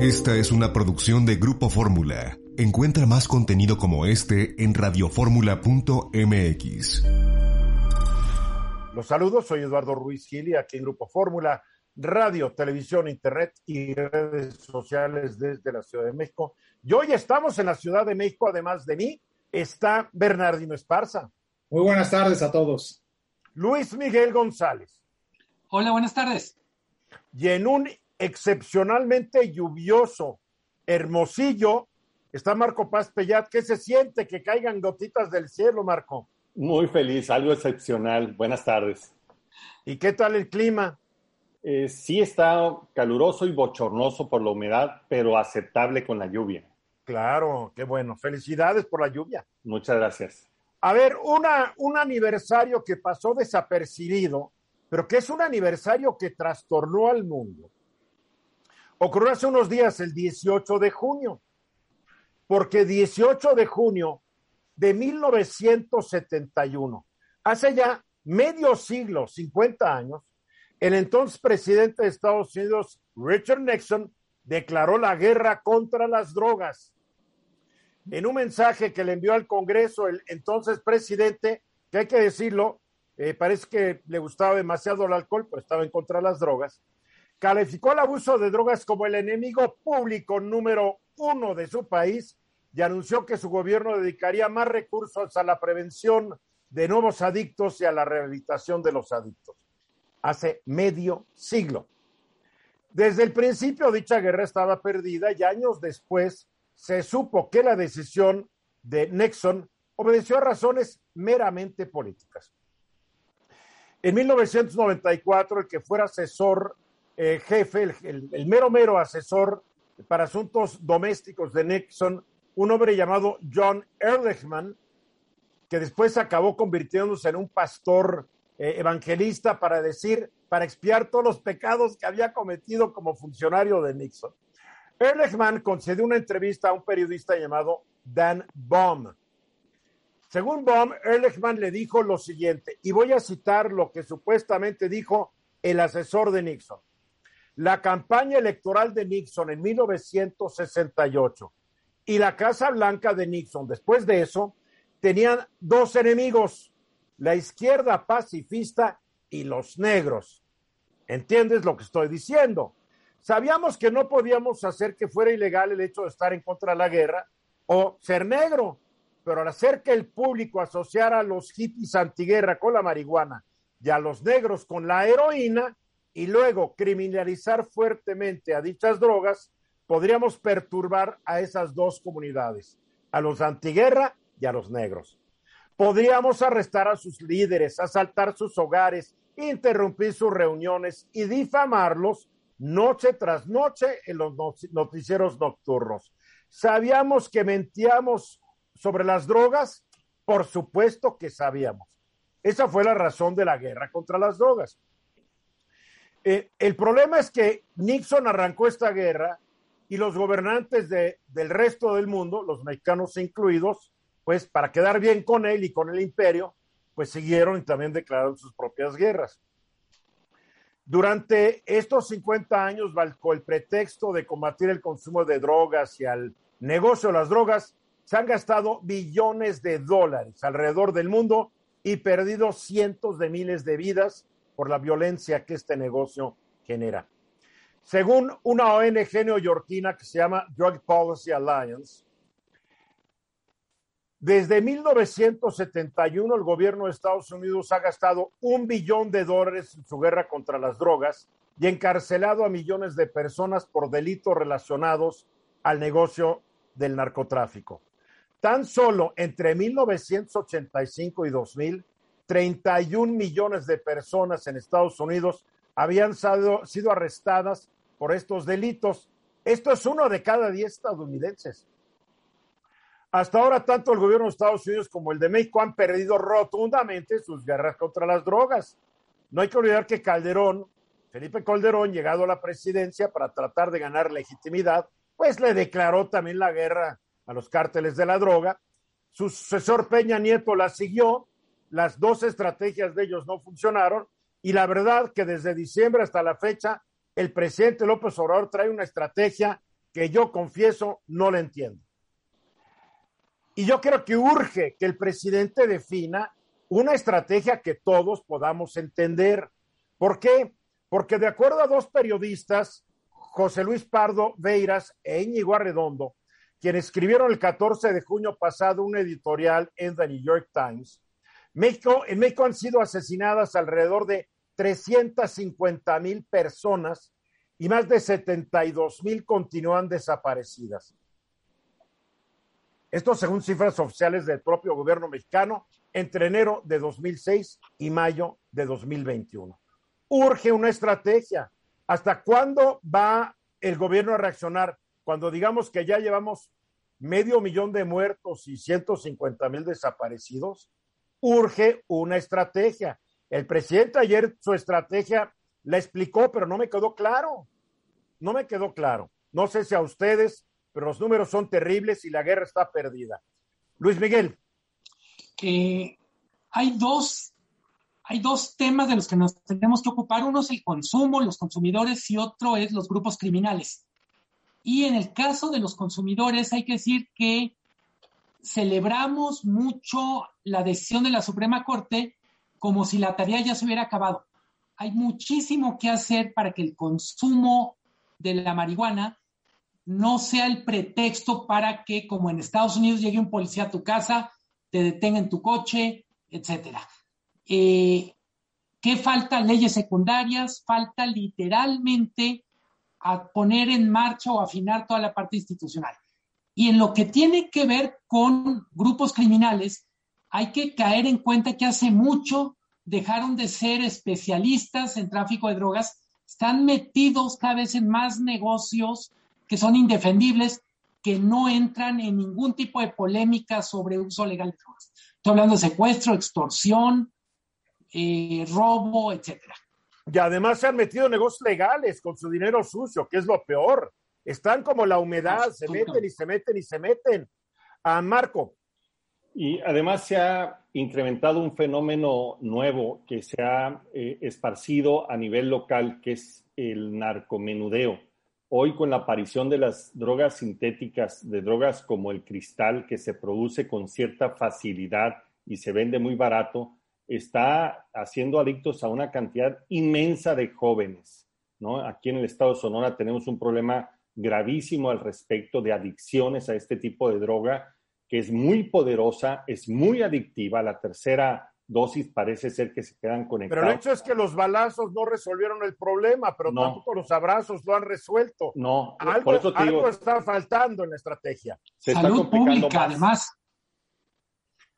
Esta es una producción de Grupo Fórmula. Encuentra más contenido como este en radioformula.mx. Los saludos, soy Eduardo Ruiz Gili, aquí en Grupo Fórmula, radio, televisión, internet y redes sociales desde la Ciudad de México. Y hoy estamos en la Ciudad de México, además de mí, está Bernardino Esparza. Muy buenas tardes a todos. Luis Miguel González. Hola, buenas tardes. Y en un excepcionalmente lluvioso, hermosillo, está Marco Paz Pellat. ¿Qué se siente que caigan gotitas del cielo, Marco? Muy feliz, algo excepcional. Buenas tardes. ¿Y qué tal el clima? Eh, sí está caluroso y bochornoso por la humedad, pero aceptable con la lluvia. Claro, qué bueno. Felicidades por la lluvia. Muchas gracias. A ver, una, un aniversario que pasó desapercibido, pero que es un aniversario que trastornó al mundo. Ocurrió hace unos días, el 18 de junio, porque 18 de junio de 1971, hace ya medio siglo, 50 años, el entonces presidente de Estados Unidos, Richard Nixon, declaró la guerra contra las drogas. En un mensaje que le envió al Congreso el entonces presidente, que hay que decirlo, eh, parece que le gustaba demasiado el alcohol, pero estaba en contra de las drogas, calificó el abuso de drogas como el enemigo público número uno de su país y anunció que su gobierno dedicaría más recursos a la prevención de nuevos adictos y a la rehabilitación de los adictos. Hace medio siglo. Desde el principio dicha guerra estaba perdida y años después se supo que la decisión de Nixon obedeció a razones meramente políticas. En 1994, el que fuera asesor eh, jefe, el, mero mero asesor para asuntos domésticos de Nixon, un hombre llamado John Ehrlichman, que después acabó convirtiéndose en un pastor eh, evangelista para decir, para expiar todos los pecados que había cometido como funcionario de Nixon. Ehrlichman concedió una entrevista a un periodista llamado Dan Baum. Según Baum, Ehrlichman le dijo lo siguiente, y voy a citar lo que supuestamente dijo el asesor de Nixon. La campaña electoral de Nixon en 1968 y la Casa Blanca de Nixon después de eso tenían dos enemigos, la izquierda pacifista y los negros. ¿Entiendes lo que estoy diciendo? Sabíamos que no podíamos hacer que fuera ilegal el hecho de estar en contra de la guerra o ser negro, pero al hacer que el público asociara a los hippies antiguerra con la marihuana y a los negros con la heroína, y luego criminalizar fuertemente a dichas drogas, podríamos perturbar a esas dos comunidades, a los antiguerra y a los negros. Podríamos arrestar a sus líderes, asaltar sus hogares, interrumpir sus reuniones y difamarlos noche tras noche en los noticieros nocturnos. ¿Sabíamos que mentíamos sobre las drogas? Por supuesto que sabíamos. Esa fue la razón de la guerra contra las drogas. Eh, el problema es que Nixon arrancó esta guerra y los gobernantes de, del resto del mundo, los mexicanos incluidos, pues para quedar bien con él y con el imperio, pues siguieron y también declararon sus propias guerras. Durante estos 50 años, bajo el pretexto de combatir el consumo de drogas y al negocio de las drogas, se han gastado billones de dólares alrededor del mundo y perdido cientos de miles de vidas por la violencia que este negocio genera. Según una ONG neoyorquina que se llama Drug Policy Alliance, desde 1971 el gobierno de Estados Unidos ha gastado un billón de dólares en su guerra contra las drogas y encarcelado a millones de personas por delitos relacionados al negocio del narcotráfico. Tan solo entre 1985 y 2000 31 millones de personas en Estados Unidos habían sido, arrestadas por estos delitos Esto es uno de cada diez estadounidenses. Hasta ahora, tanto el gobierno de Estados Unidos como el de México han perdido rotundamente sus guerras contra las drogas. No hay que olvidar que Calderón, Felipe Calderón, llegado a la presidencia para tratar de ganar legitimidad, pues le declaró también la guerra a los cárteles de la droga. Su sucesor Peña Nieto la siguió, las dos estrategias de ellos no funcionaron y la verdad que desde diciembre hasta la fecha el presidente López Obrador trae una estrategia que yo confieso no la entiendo. Y yo creo que urge que el presidente defina una estrategia que todos podamos entender. ¿Por qué? Porque de acuerdo a dos periodistas, José Luis Pardo Veiras e Íñigo Arredondo, quienes escribieron el 14 de junio pasado un editorial en The New York Times, México, en México han sido asesinadas alrededor de 350 mil personas y más de 72 mil continúan desaparecidas. Esto según cifras oficiales del propio gobierno mexicano entre enero de 2006 y mayo de 2021. Urge una estrategia. ¿Hasta cuándo va el gobierno a reaccionar? Cuando digamos que ya llevamos medio millón de muertos y 150 mil desaparecidos, urge una estrategia. El presidente ayer su estrategia la explicó, pero no me quedó claro. No me quedó claro. No sé si a ustedes, pero los números son terribles y la guerra está perdida. Luis Miguel. Eh, hay dos hay dos temas de los que nos tenemos que ocupar. Uno es el consumo, los consumidores, y otro es los grupos criminales. Y en el caso de los consumidores, hay que decir que celebramos mucho la decisión de la Suprema Corte como si la tarea ya se hubiera acabado. Hay muchísimo que hacer para que el consumo de la marihuana no sea el pretexto para que, como en Estados Unidos, llegue un policía a tu casa, te detenga en tu coche, etcétera. Eh, ¿Qué falta? Leyes secundarias, falta literalmente a poner en marcha o afinar toda la parte institucional. Y en lo que tiene que ver con grupos criminales, hay que caer en cuenta que hace mucho dejaron de ser especialistas en tráfico de drogas, están metidos cada vez en más negocios que son indefendibles, que no entran en ningún tipo de polémica sobre uso legal de drogas. Estoy hablando de secuestro, extorsión, eh, robo, etcétera. Y además se han metido en negocios legales con su dinero sucio, que es lo peor. Están como la humedad, se meten y se meten y se meten. A Marco. Y además se ha incrementado un fenómeno nuevo que se ha eh, esparcido a nivel local, que es el narcomenudeo. Hoy con la aparición de las drogas sintéticas, de drogas como el cristal, que se produce con cierta facilidad y se vende muy barato, está haciendo adictos a una cantidad inmensa de jóvenes. ¿no? Aquí en el estado de Sonora tenemos un problema gravísimo al respecto de adicciones a este tipo de droga, que es muy poderosa, es muy adictiva. La tercera dosis parece ser que se quedan conectados. Pero el hecho es que los balazos no resolvieron el problema, pero tampoco los abrazos lo han resuelto. No, algo, por eso algo está faltando en la estrategia. Se Salud pública, además.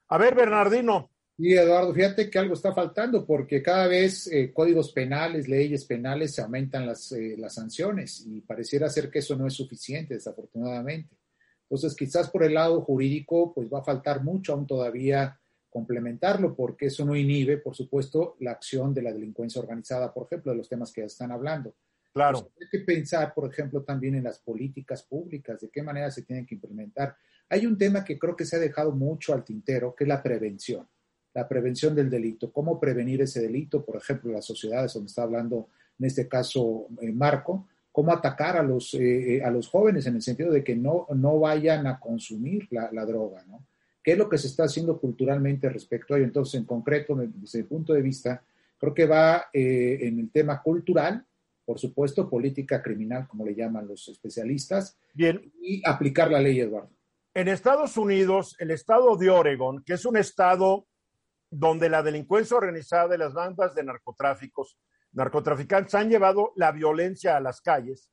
A ver, Bernardino. Y Eduardo, fíjate que algo está faltando porque cada vez eh, códigos penales, leyes penales, se aumentan las, eh, las sanciones y pareciera ser que eso no es suficiente, desafortunadamente. Entonces, quizás por el lado jurídico, pues va a faltar mucho aún todavía complementarlo porque eso no inhibe, por supuesto, la acción de la delincuencia organizada, por ejemplo, de los temas que ya están hablando. Claro. hay que pensar, por ejemplo, también en las políticas públicas, de qué manera se tienen que implementar. Hay un tema que creo que se ha dejado mucho al tintero, que es la prevención la prevención del delito, cómo prevenir ese delito, por ejemplo, las sociedades donde está hablando en este caso eh, Marco, cómo atacar a los, eh, eh, a los jóvenes en el sentido de que no, no vayan a consumir la, droga, ¿no? ¿Qué es lo que se está haciendo culturalmente respecto a ello? Entonces, en concreto, desde el punto de vista, creo que va en el tema cultural, por supuesto, política criminal, como le llaman los especialistas, Bien. y aplicar la ley, Eduardo. En Estados Unidos, el estado de Oregon, que es un estado donde la delincuencia organizada de las bandas de narcotráficos, narcotraficantes han llevado la violencia a las calles,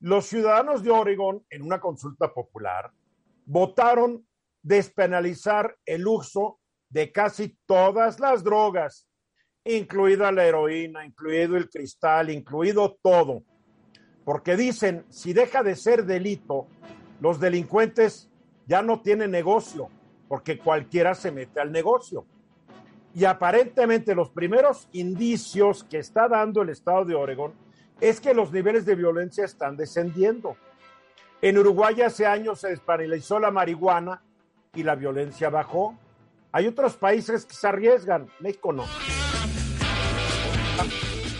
los ciudadanos de Oregon, en una consulta popular, votaron despenalizar el uso de casi todas las drogas, incluida la heroína, incluido el cristal, incluido todo. porque dicen, si deja de ser delito, los delincuentes ya no tienen negocio, porque cualquiera se mete al negocio. Y aparentemente los primeros indicios que está dando el estado de Oregón es que los niveles de violencia están descendiendo. En Uruguay hace años se despenalizó la marihuana y la violencia bajó. Hay otros países que se arriesgan, México no.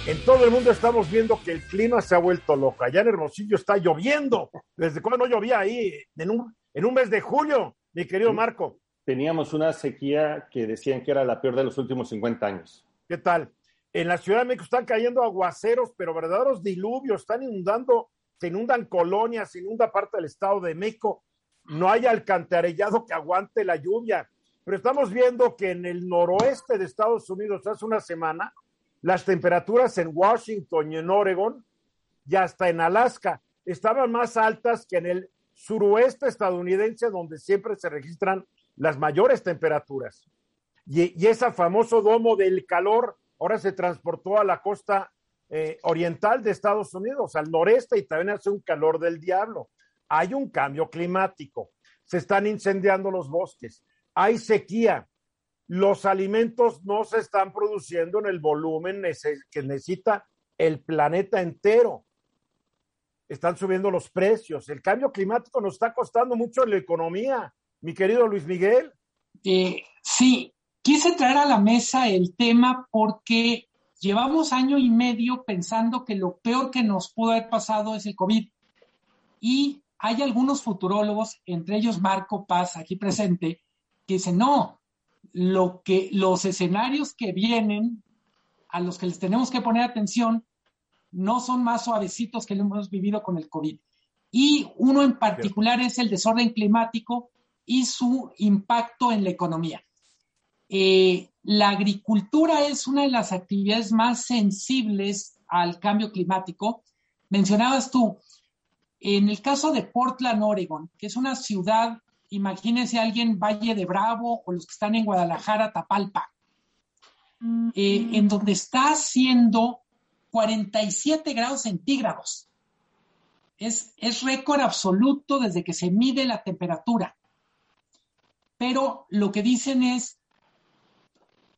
En todo el mundo estamos viendo que el clima se ha vuelto loco. Allá en Hermosillo está lloviendo. ¿Desde cuándo no llovía ahí? En un, en un mes de julio, mi querido Marco. Teníamos una sequía que decían que era la peor de los últimos 50 años. ¿Qué tal? En la Ciudad de México están cayendo aguaceros, pero verdaderos diluvios, están inundando, se inundan colonias, se inunda parte del Estado de México. No hay alcantarillado que aguante la lluvia. Pero estamos viendo que en el noroeste de Estados Unidos hace una semana las temperaturas en Washington y en Oregon y hasta en Alaska estaban más altas que en el suroeste estadounidense, donde siempre se registran las mayores temperaturas. Y, ese famoso domo del calor ahora se transportó a la costa eh, oriental de Estados Unidos, al noreste, y también hace un calor del diablo. Hay un cambio climático, se están incendiando los bosques, hay sequía, los alimentos no se están produciendo en el volumen que necesita el planeta entero. Están subiendo los precios. El cambio climático nos está costando mucho en la economía, mi querido Luis Miguel. Eh, sí, quise traer a la mesa el tema porque llevamos año y medio pensando que lo peor que nos pudo haber pasado es el COVID. Y hay algunos futurólogos, entre ellos Marco Paz, aquí presente, que dicen, no, lo que, los escenarios que vienen, a los que les tenemos que poner atención, no son más suavecitos que lo hemos vivido con el COVID. Y uno en particular es el desorden climático y su impacto en la economía. Eh, la agricultura es una de las actividades más sensibles al cambio climático. Mencionabas tú, en el caso de Portland, Oregon, que es una ciudad imagínense alguien Valle de Bravo o los que están en Guadalajara, Tapalpa, eh, en donde está haciendo 47 grados centígrados. Es, es récord absoluto desde que se mide la temperatura. Pero lo que dicen es,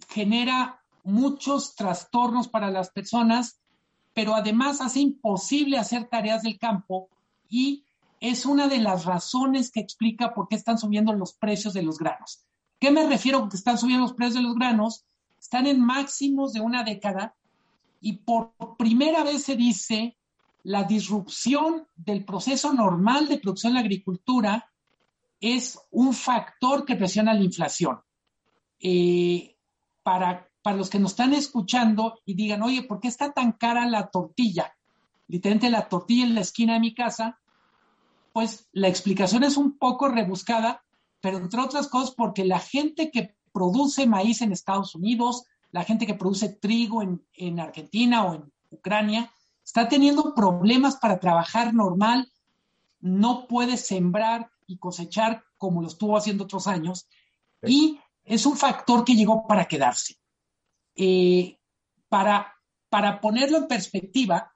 genera muchos trastornos para las personas, pero además hace imposible hacer tareas del campo y es una de las razones que explica por qué están subiendo los precios de los granos. ¿Qué me refiero con que están subiendo los precios de los granos? Están en máximos de una década y por primera vez se dice la disrupción del proceso normal de producción en la agricultura es un factor que presiona la inflación. Eh, para, para los que nos están escuchando y digan, oye, ¿por qué está tan cara la tortilla? Literalmente la tortilla en la esquina de mi casa pues la explicación es un poco rebuscada, pero entre otras cosas porque la gente que produce maíz en Estados Unidos, la gente que produce trigo en, Argentina o en Ucrania, está teniendo problemas para trabajar normal, no puede sembrar y cosechar como lo estuvo haciendo otros años, y es un factor que llegó para quedarse. Eh, para, para ponerlo en perspectiva,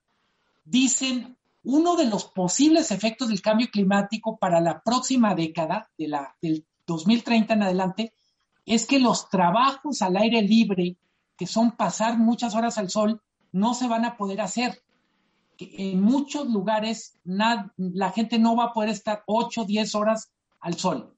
dicen uno de los posibles efectos del cambio climático para la próxima década, de la, del 2030 en adelante, es que los trabajos al aire libre, que son pasar muchas horas al sol, no se van a poder hacer. En muchos lugares la gente no va a poder estar 8 o 10 horas al sol.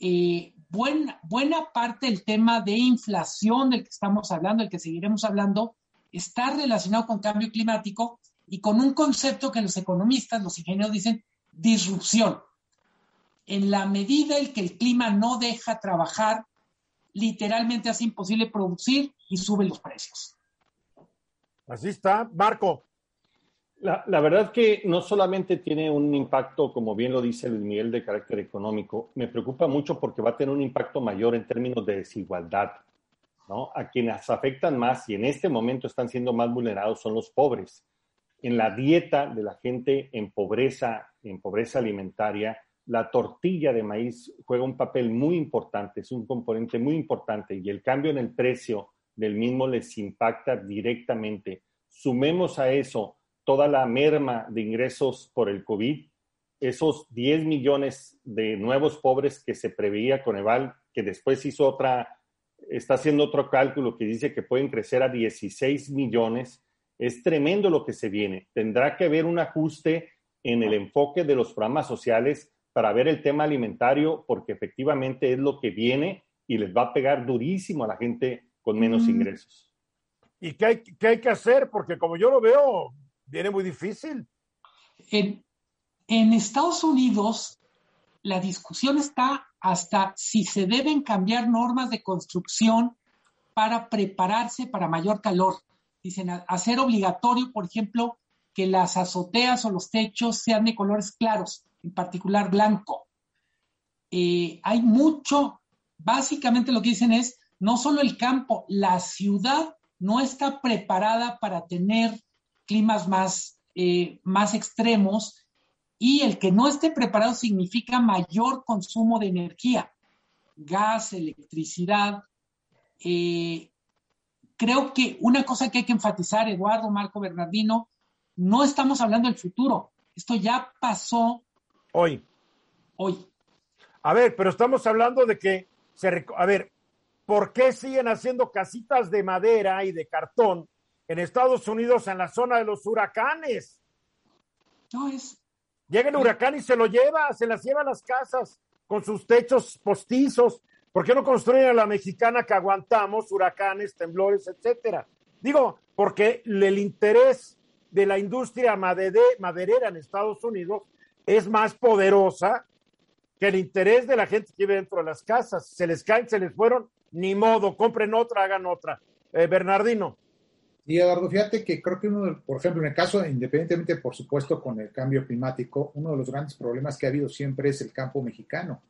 Eh, buena, buena parte del tema de inflación del que estamos hablando, del que seguiremos hablando, está relacionado con cambio climático y con un concepto que los economistas, los ingenieros dicen disrupción. En la medida en que el clima no deja trabajar, literalmente hace imposible producir y sube los precios. Así está, Marco. La, la, verdad que no solamente tiene un impacto, como bien lo dice Luis Miguel, de carácter económico, me preocupa mucho porque va a tener un impacto mayor en términos de desigualdad. ¿no? A quienes afectan más y en este momento están siendo más vulnerados son los pobres en la dieta de la gente en pobreza, en pobreza alimentaria, la tortilla de maíz juega un papel muy importante, es un componente muy importante y el cambio en el precio del mismo les impacta directamente. Sumemos a eso toda la merma de ingresos por el COVID, esos 10 millones de nuevos pobres que se preveía con Eval, que después hizo otra, está haciendo otro cálculo que dice que pueden crecer a 16 millones, es tremendo lo que se viene. Tendrá que haber un ajuste en el enfoque de los programas sociales para ver el tema alimentario, porque efectivamente es lo que viene y les va a pegar durísimo a la gente con menos mm. ingresos. ¿Y qué hay, qué hay, que hacer? Porque como yo lo veo, viene muy difícil. En, Estados Unidos, la discusión está hasta si se deben cambiar normas de construcción para prepararse para mayor calor. Dicen, hacer obligatorio, por ejemplo, que las azoteas o los techos sean de colores claros, en particular blanco. Eh, hay mucho, básicamente lo que dicen es, no solo el campo, la ciudad no está preparada para tener climas más, eh, más extremos y el que no esté preparado significa mayor consumo de energía, gas, electricidad. Eh, creo que una cosa que hay que enfatizar, Eduardo, Marco Bernardino, no estamos hablando del futuro. Esto ya pasó. Hoy. Hoy. A ver, pero estamos hablando de que se. A ver, ¿por qué siguen haciendo casitas de madera y de cartón en Estados Unidos en la zona de los huracanes? No es. Llega el huracán y se lo lleva, se las lleva a las casas con sus techos postizos. ¿Por qué no construyen a la mexicana que aguantamos huracanes, temblores, etcétera? Digo, porque el interés de la industria maderera en Estados Unidos es más poderosa que el interés de la gente que vive dentro de las casas. Se les caen, se les fueron, ni modo, compren otra, hagan otra. Eh, Bernardino. Y Eduardo, fíjate que creo que uno, por ejemplo, en el caso, independientemente, por supuesto, con el cambio climático, uno de los grandes problemas que ha habido siempre es el campo mexicano.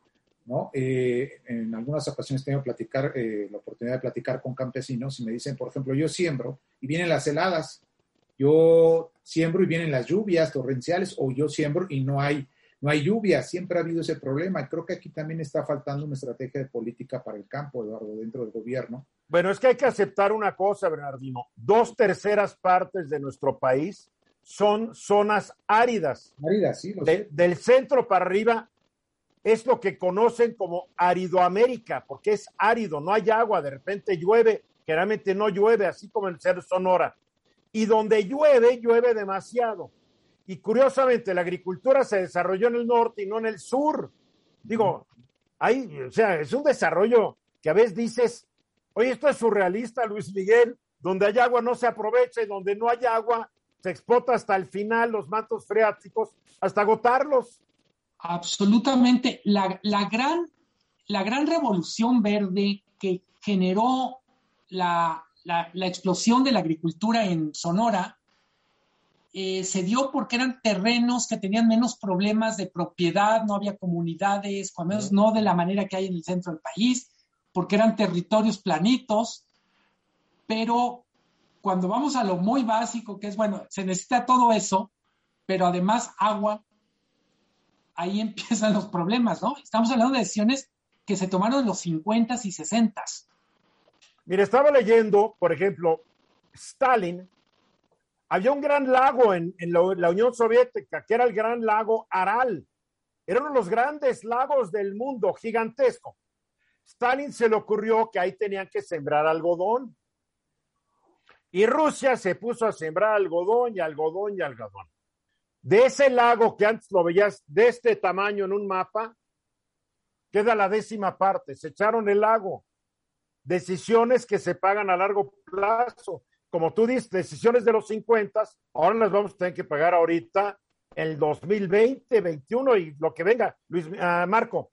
¿no? Eh, en algunas ocasiones he tenido platicar, eh, la oportunidad de platicar con campesinos y me dicen, por ejemplo, yo siembro y vienen las heladas yo siembro y vienen las lluvias torrenciales o yo siembro y no hay, no hay lluvia. Siempre ha habido ese problema y creo que aquí también está faltando una estrategia de política para el campo, Eduardo, dentro del gobierno. Bueno, es que hay que aceptar una cosa, Bernardino. Dos terceras partes de nuestro país son zonas áridas. Áridas, sí. del centro para arriba es lo que conocen como aridoamérica, porque es árido, no hay agua, de repente llueve, generalmente no llueve, así como en el ser Sonora y donde llueve, llueve demasiado. Y curiosamente, la agricultura se desarrolló en el norte y no en el sur. Digo, hay, o sea, es un desarrollo que a veces dices, oye, esto es surrealista, Luis Miguel, donde hay agua no se aprovecha y donde no hay agua se explota hasta el final los mantos freáticos, hasta agotarlos. Absolutamente. La, la, gran, la gran revolución verde que generó la, la, explosión de la agricultura en Sonora eh, se dio porque eran terrenos que tenían menos problemas de propiedad, no había comunidades, al menos no de la manera que hay en el centro del país, porque eran territorios planitos, pero cuando vamos a lo muy básico, que es, bueno, se necesita todo eso, pero además agua, ahí empiezan los problemas, ¿no? Estamos hablando de decisiones que se tomaron en los 50s y 60s. Mire, estaba leyendo, por ejemplo, Stalin, había un gran lago en, la, Unión Soviética, que era el gran lago Aral. Era uno de los grandes lagos del mundo, gigantesco. Stalin se le ocurrió que ahí tenían que sembrar algodón. Y Rusia se puso a sembrar algodón y algodón y algodón. De ese lago que antes lo veías de este tamaño en un mapa, queda la décima parte. Se echaron el lago decisiones que se pagan a largo plazo. Como tú dices, decisiones de los 50, ahora las vamos a tener que pagar ahorita, el 2020, 21 y lo que venga. Luis ah, Marco.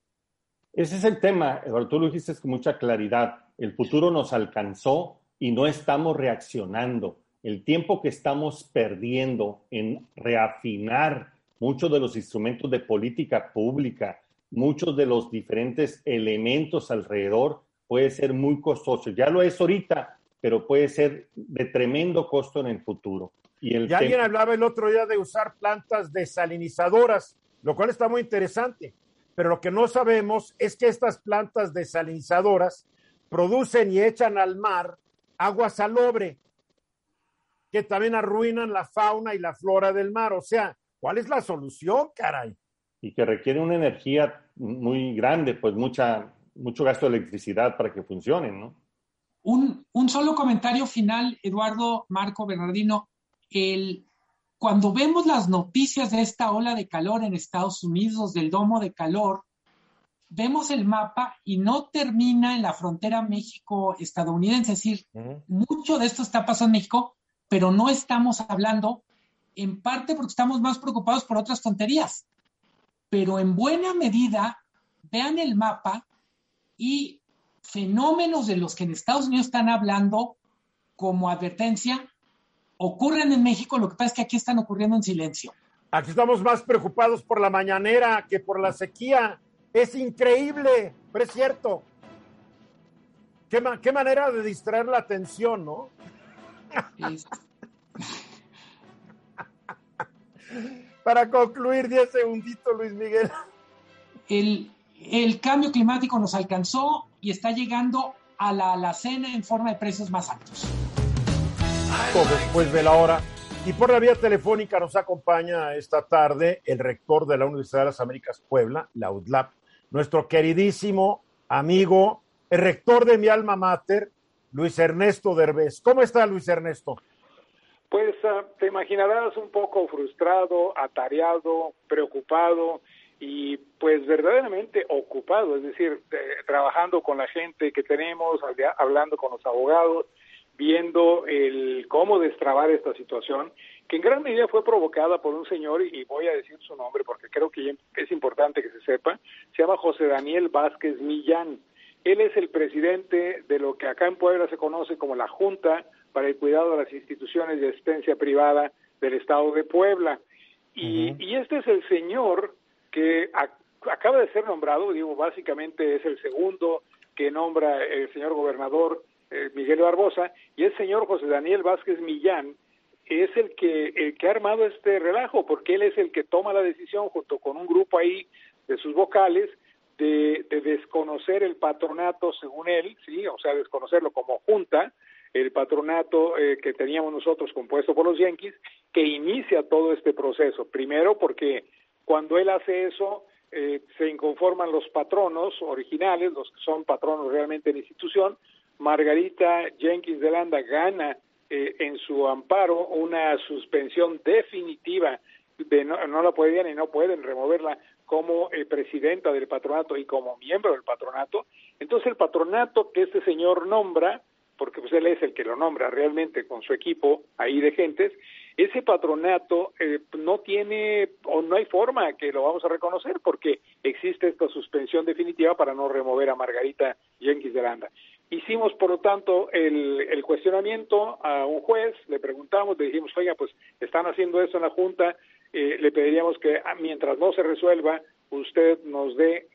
Ese es el tema, Eduardo, tú lo dijiste con mucha claridad. El futuro nos alcanzó y no estamos reaccionando. El tiempo que estamos perdiendo en reafinar muchos de los instrumentos de política pública, muchos de los diferentes elementos alrededor, puede ser muy costoso. Ya lo es ahorita, pero puede ser de tremendo costo en el futuro. Y, el alguien hablaba el otro día de usar plantas desalinizadoras, lo cual está muy interesante. Pero lo que no sabemos es que estas plantas desalinizadoras producen y echan al mar agua salobre. que también arruinan la fauna y la flora del mar. O sea, ¿cuál es la solución, caray? Y que requiere una energía muy grande, pues mucha, mucho gasto de electricidad para que funcionen, ¿no? Un, un solo comentario final, Eduardo, Marco, Bernardino. El, cuando vemos las noticias de esta ola de calor en Estados Unidos, del domo de calor, vemos el mapa y no termina en la frontera México-estadounidense. Es decir, mucho de esto está pasando en México, pero no estamos hablando, en parte porque estamos más preocupados por otras tonterías. Pero en buena medida, vean el mapa y fenómenos de los que en Estados Unidos están hablando como advertencia ocurren en México, lo que pasa es que aquí están ocurriendo en silencio. Aquí estamos más preocupados por la mañanera que por la sequía. Es increíble, pero es cierto. Qué, qué manera de distraer la atención, ¿no? Para concluir, 10 segunditos, Luis Miguel. El, el, cambio climático nos alcanzó y está llegando a la alacena en forma de precios más altos. Después de la hora. Y por la vía telefónica nos acompaña esta tarde el rector de la Universidad de las Américas Puebla, la UDLAP, nuestro queridísimo amigo, el rector de mi alma mater, Luis Ernesto Derbez. ¿Cómo está Luis Ernesto? Pues uh, te imaginarás un poco frustrado, atareado, preocupado y pues verdaderamente ocupado, es decir, eh, trabajando con la gente que tenemos, hablando con los abogados, viendo el cómo destrabar esta situación, que en gran medida fue provocada por un señor, y voy a decir su nombre porque creo que es importante que se sepa, se llama José Daniel Vázquez Millán. Él es el presidente de lo que acá en Puebla se conoce como la Junta para el Cuidado de las Instituciones de Asistencia Privada del Estado de Puebla. Y, y este es el señor que acaba de ser nombrado, digo, básicamente es el segundo que nombra el señor gobernador eh, Miguel Barbosa, y el señor José Daniel Vázquez Millán es el que, el que ha armado este relajo, porque él es el que toma la decisión junto con un grupo ahí de sus vocales de, desconocer el patronato según él, sí, o sea, desconocerlo como junta, el patronato eh, que teníamos nosotros compuesto por los yanquis, que inicia todo este proceso. Primero porque cuando él hace eso, eh, se inconforman los patronos originales, los que son patronos realmente en institución, Margarita Jenkins de Landa gana eh, en su amparo una suspensión definitiva de no, no la podían y no pueden removerla como eh, presidenta del patronato y como miembro del patronato. Entonces el patronato que este señor nombra, porque pues él es el que lo nombra realmente con su equipo ahí de gentes, ese patronato eh, no tiene o no hay forma que lo vamos a reconocer porque existe esta suspensión definitiva para no remover a Margarita Jenkins de Landa. Hicimos, por lo tanto, el, cuestionamiento a un juez, le preguntamos, le dijimos, oiga, pues están haciendo eso en la Junta, eh, le pediríamos que ah, mientras no se resuelva, usted nos dé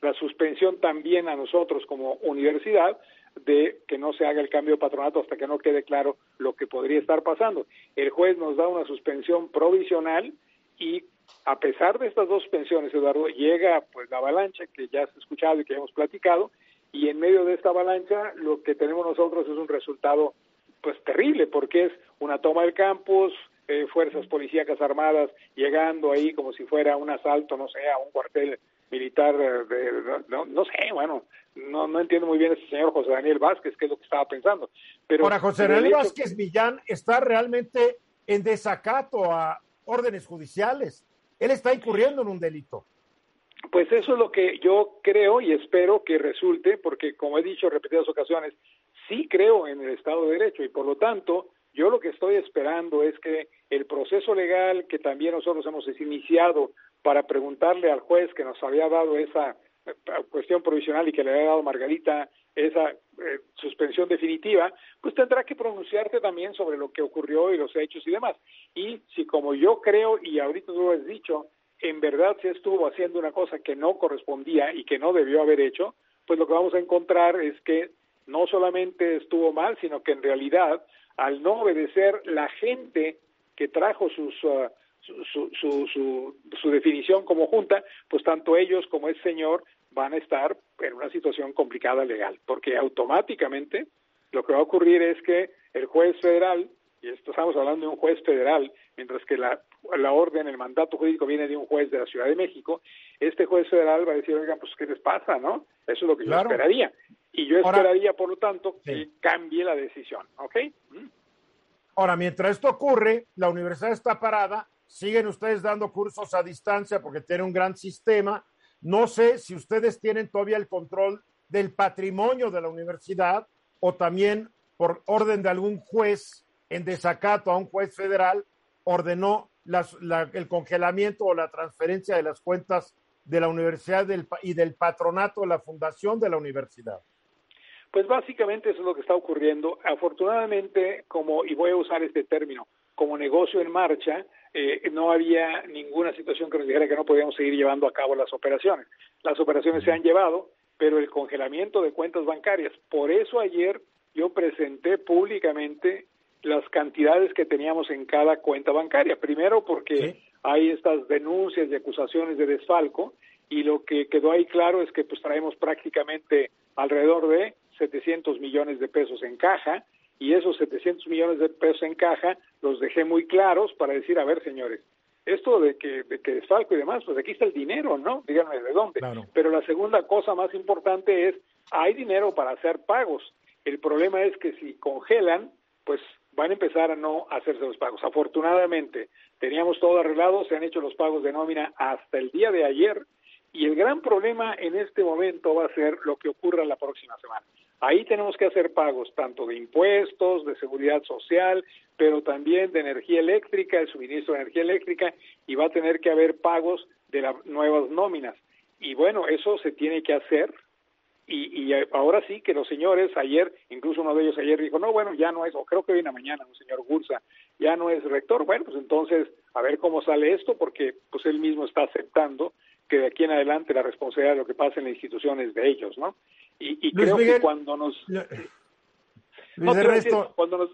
la suspensión también a nosotros como universidad de que no se haga el cambio de patronato hasta que no quede claro lo que podría estar pasando. El juez nos da una suspensión provisional y a pesar de estas dos suspensiones, Eduardo, llega pues la avalancha que ya has escuchado y que hemos platicado, y en medio de esta avalancha lo que tenemos nosotros es un resultado pues terrible porque es una toma del campus, eh, fuerzas policíacas armadas llegando ahí como si fuera un asalto, no sé, a un cuartel militar, de, no, no, sé, bueno, no, no entiendo muy bien este señor José Daniel Vázquez qué es lo que estaba pensando. Pero Ahora, José Daniel Vázquez Villán está realmente en desacato a órdenes judiciales. Él está incurriendo en un delito. Pues eso es lo que yo creo y espero que resulte, porque como he dicho en repetidas ocasiones, sí creo en el Estado de Derecho y por lo tanto yo lo que estoy esperando es que el proceso legal que también nosotros hemos iniciado para preguntarle al juez que nos había dado esa eh, cuestión provisional y que le había dado Margarita esa eh, suspensión definitiva, pues tendrá que pronunciarse también sobre lo que ocurrió y los hechos y demás. Y si como yo creo, y ahorita tú lo has dicho, en verdad se estuvo haciendo una cosa que no correspondía y que no debió haber hecho, pues lo que vamos a encontrar es que no solamente estuvo mal, sino que en realidad, al no obedecer la gente que trajo sus, uh, su, su, su, su, definición como junta, pues tanto ellos como ese señor van a estar en una situación complicada legal, porque automáticamente lo que va a ocurrir es que el juez federal y estamos hablando de un juez federal, mientras que la, la orden, el mandato jurídico viene de un juez de la Ciudad de México, este juez federal va a decir, oigan, pues, ¿qué les pasa, no? Eso es lo que yo esperaría. Y yo esperaría, por lo tanto, que cambie la decisión, ¿ok? Mm. Ahora, mientras esto ocurre, la universidad está parada, siguen ustedes dando cursos a distancia porque tiene un gran sistema. No sé si ustedes tienen todavía el control del patrimonio de la universidad o también por orden de algún juez en desacato a un juez federal ordenó el congelamiento o la transferencia de las cuentas de la universidad y del patronato de la fundación de la universidad. Pues básicamente eso es lo que está ocurriendo. Afortunadamente, como, y voy a usar este término, como negocio en marcha, eh, no había ninguna situación que nos dijera que no podíamos seguir llevando a cabo las operaciones. Las operaciones se han llevado, pero el congelamiento de cuentas bancarias. Por eso ayer yo presenté públicamente las cantidades que teníamos en cada cuenta bancaria. Primero porque hay estas denuncias y acusaciones de desfalco y lo que quedó ahí claro es que pues traemos prácticamente alrededor de 700 millones de pesos en caja y esos 700 millones de pesos en caja los dejé muy claros para decir, a ver, señores, esto de que, de que desfalco y demás, pues aquí está el dinero, ¿no? Díganme de dónde. Pero la segunda cosa más importante es, hay dinero para hacer pagos. El problema es que si congelan, pues van a empezar a no hacerse los pagos. Afortunadamente, teníamos todo arreglado, se han hecho los pagos de nómina hasta el día de ayer y el gran problema en este momento va a ser lo que ocurra la próxima semana. Ahí tenemos que hacer pagos tanto de impuestos, de seguridad social, pero también de energía eléctrica, el suministro de energía eléctrica, y va a tener que haber pagos de las nuevas nóminas. Y bueno, eso se tiene que hacer y, ahora sí que los señores, ayer, incluso uno de ellos ayer dijo, no, bueno, ya no es, o creo que viene mañana un señor Gursa, ya no es rector, bueno, pues entonces a ver cómo sale esto, porque pues él mismo está aceptando que de aquí en adelante la responsabilidad de lo que pasa en las instituciones de ellos, ¿no? Y, creo que cuando nos... cuando nos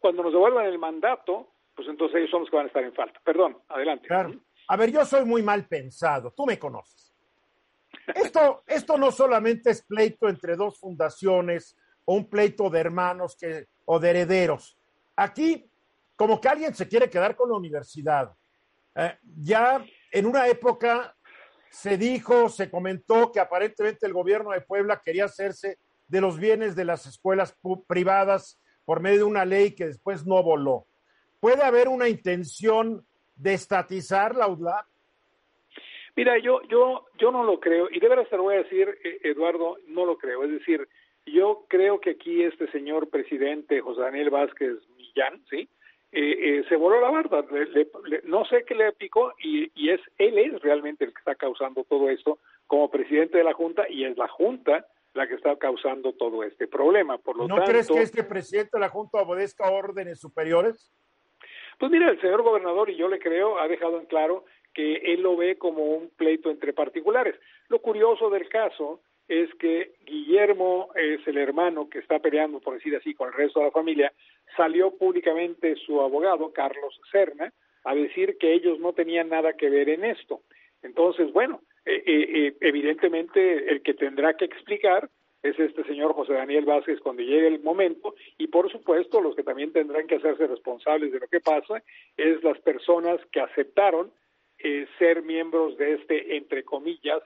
cuando nos devuelvan el mandato, pues entonces ellos son los que van a estar en falta. Perdón, adelante. Claro. A ver, yo soy muy mal pensado, tú me conoces. Esto, esto no solamente es pleito entre dos fundaciones o un pleito de hermanos que, o de herederos. Aquí, como que alguien se quiere quedar con la universidad. Eh, ya en una época se dijo, se comentó que aparentemente el gobierno de Puebla quería hacerse de los bienes de las escuelas privadas por medio de una ley que después no voló. ¿Puede haber una intención de estatizar la UDLAP? Mira, yo, yo, yo no lo creo, y de verdad te lo voy a decir, eh, Eduardo, no lo creo. Es decir, yo creo que aquí este señor presidente, José Daniel Vázquez Millán, ¿sí? Eh, eh, se voló la barda, no sé qué le picó y, y, es él es realmente el que está causando todo esto como presidente de la Junta y es la Junta la que está causando todo este problema. Por lo ¿No crees que este presidente de la Junta obedezca órdenes superiores? Pues mira, el señor gobernador, y yo le creo, ha dejado en claro que él lo ve como un pleito entre particulares. Lo curioso del caso es que Guillermo es el hermano que está peleando, por decir así, con el resto de la familia, salió públicamente su abogado, Carlos Serna, a decir que ellos no tenían nada que ver en esto. Entonces, bueno, eh, eh, eh, evidentemente el que tendrá que explicar es este señor José Daniel Vázquez cuando llegue el momento y por supuesto los que también tendrán que hacerse responsables de lo que pasa es las personas que aceptaron eh, ser miembros de este, entre comillas,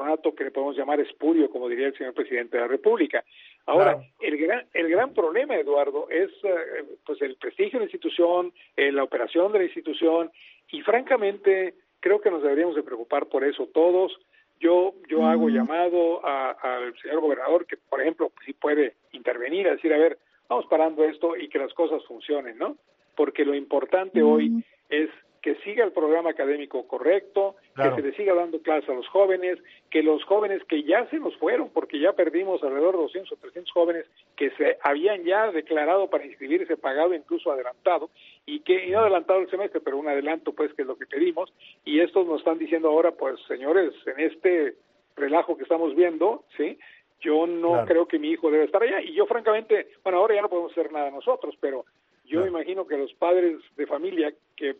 patronato que le podemos llamar espurio, como diría el señor presidente de la República. Ahora, el, gran, el gran problema, Eduardo, es eh, pues el prestigio de la institución, eh, la operación de la institución, y francamente creo que nos deberíamos de preocupar por eso todos. Yo, yo hago llamado al señor gobernador que, por ejemplo, si puede intervenir, a decir, a ver, vamos parando esto y que las cosas funcionen, ¿no? Porque lo importante hoy es que siga el programa académico correcto, que se le siga dando clases a los jóvenes, que los jóvenes que ya se nos fueron, porque ya perdimos alrededor de 200 o 300 jóvenes que se habían ya declarado para inscribirse pagado, incluso adelantado, y que no adelantado el semestre, pero un adelanto, pues, que es lo que pedimos, y estos nos están diciendo ahora, pues, señores, en este relajo que estamos viendo, ¿sí? Yo no creo que mi hijo debe estar allá, y yo francamente, bueno, ahora ya no podemos hacer nada nosotros, pero yo imagino que los padres de familia que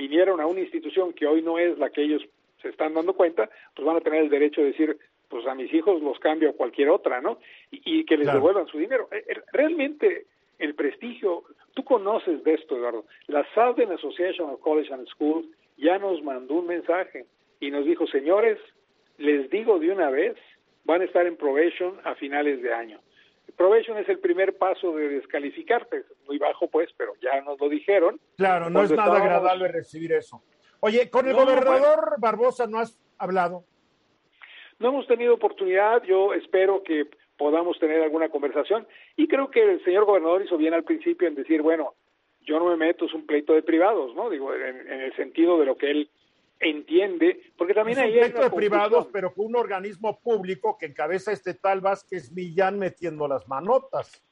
vinieron a una institución que hoy no es la que ellos se están dando cuenta, pues van a tener el derecho de decir, pues a mis hijos los cambio a cualquier otra, ¿no? Y, que les devuelvan su dinero. Eh, eh, realmente el prestigio. Tú conoces de esto, Eduardo. La Southern Association of College and Schools ya nos mandó un mensaje y nos dijo, señores, les digo de una vez, van a estar en probation a finales de año. Probation es el primer paso de descalificarte, muy bajo pues, pero ya nos lo dijeron. Claro, no es nada agradable recibir eso. Oye, con el gobernador Barbosa no has hablado. No hemos tenido oportunidad, yo espero que podamos tener alguna conversación y creo que el señor gobernador hizo bien al principio en decir, bueno, yo no me meto, es un pleito de privados, ¿no? Digo, en, el sentido de lo que él entiende, porque también es un pleito de privados, pero con un organismo público que encabeza este tal Vázquez Millán metiendo las manotas.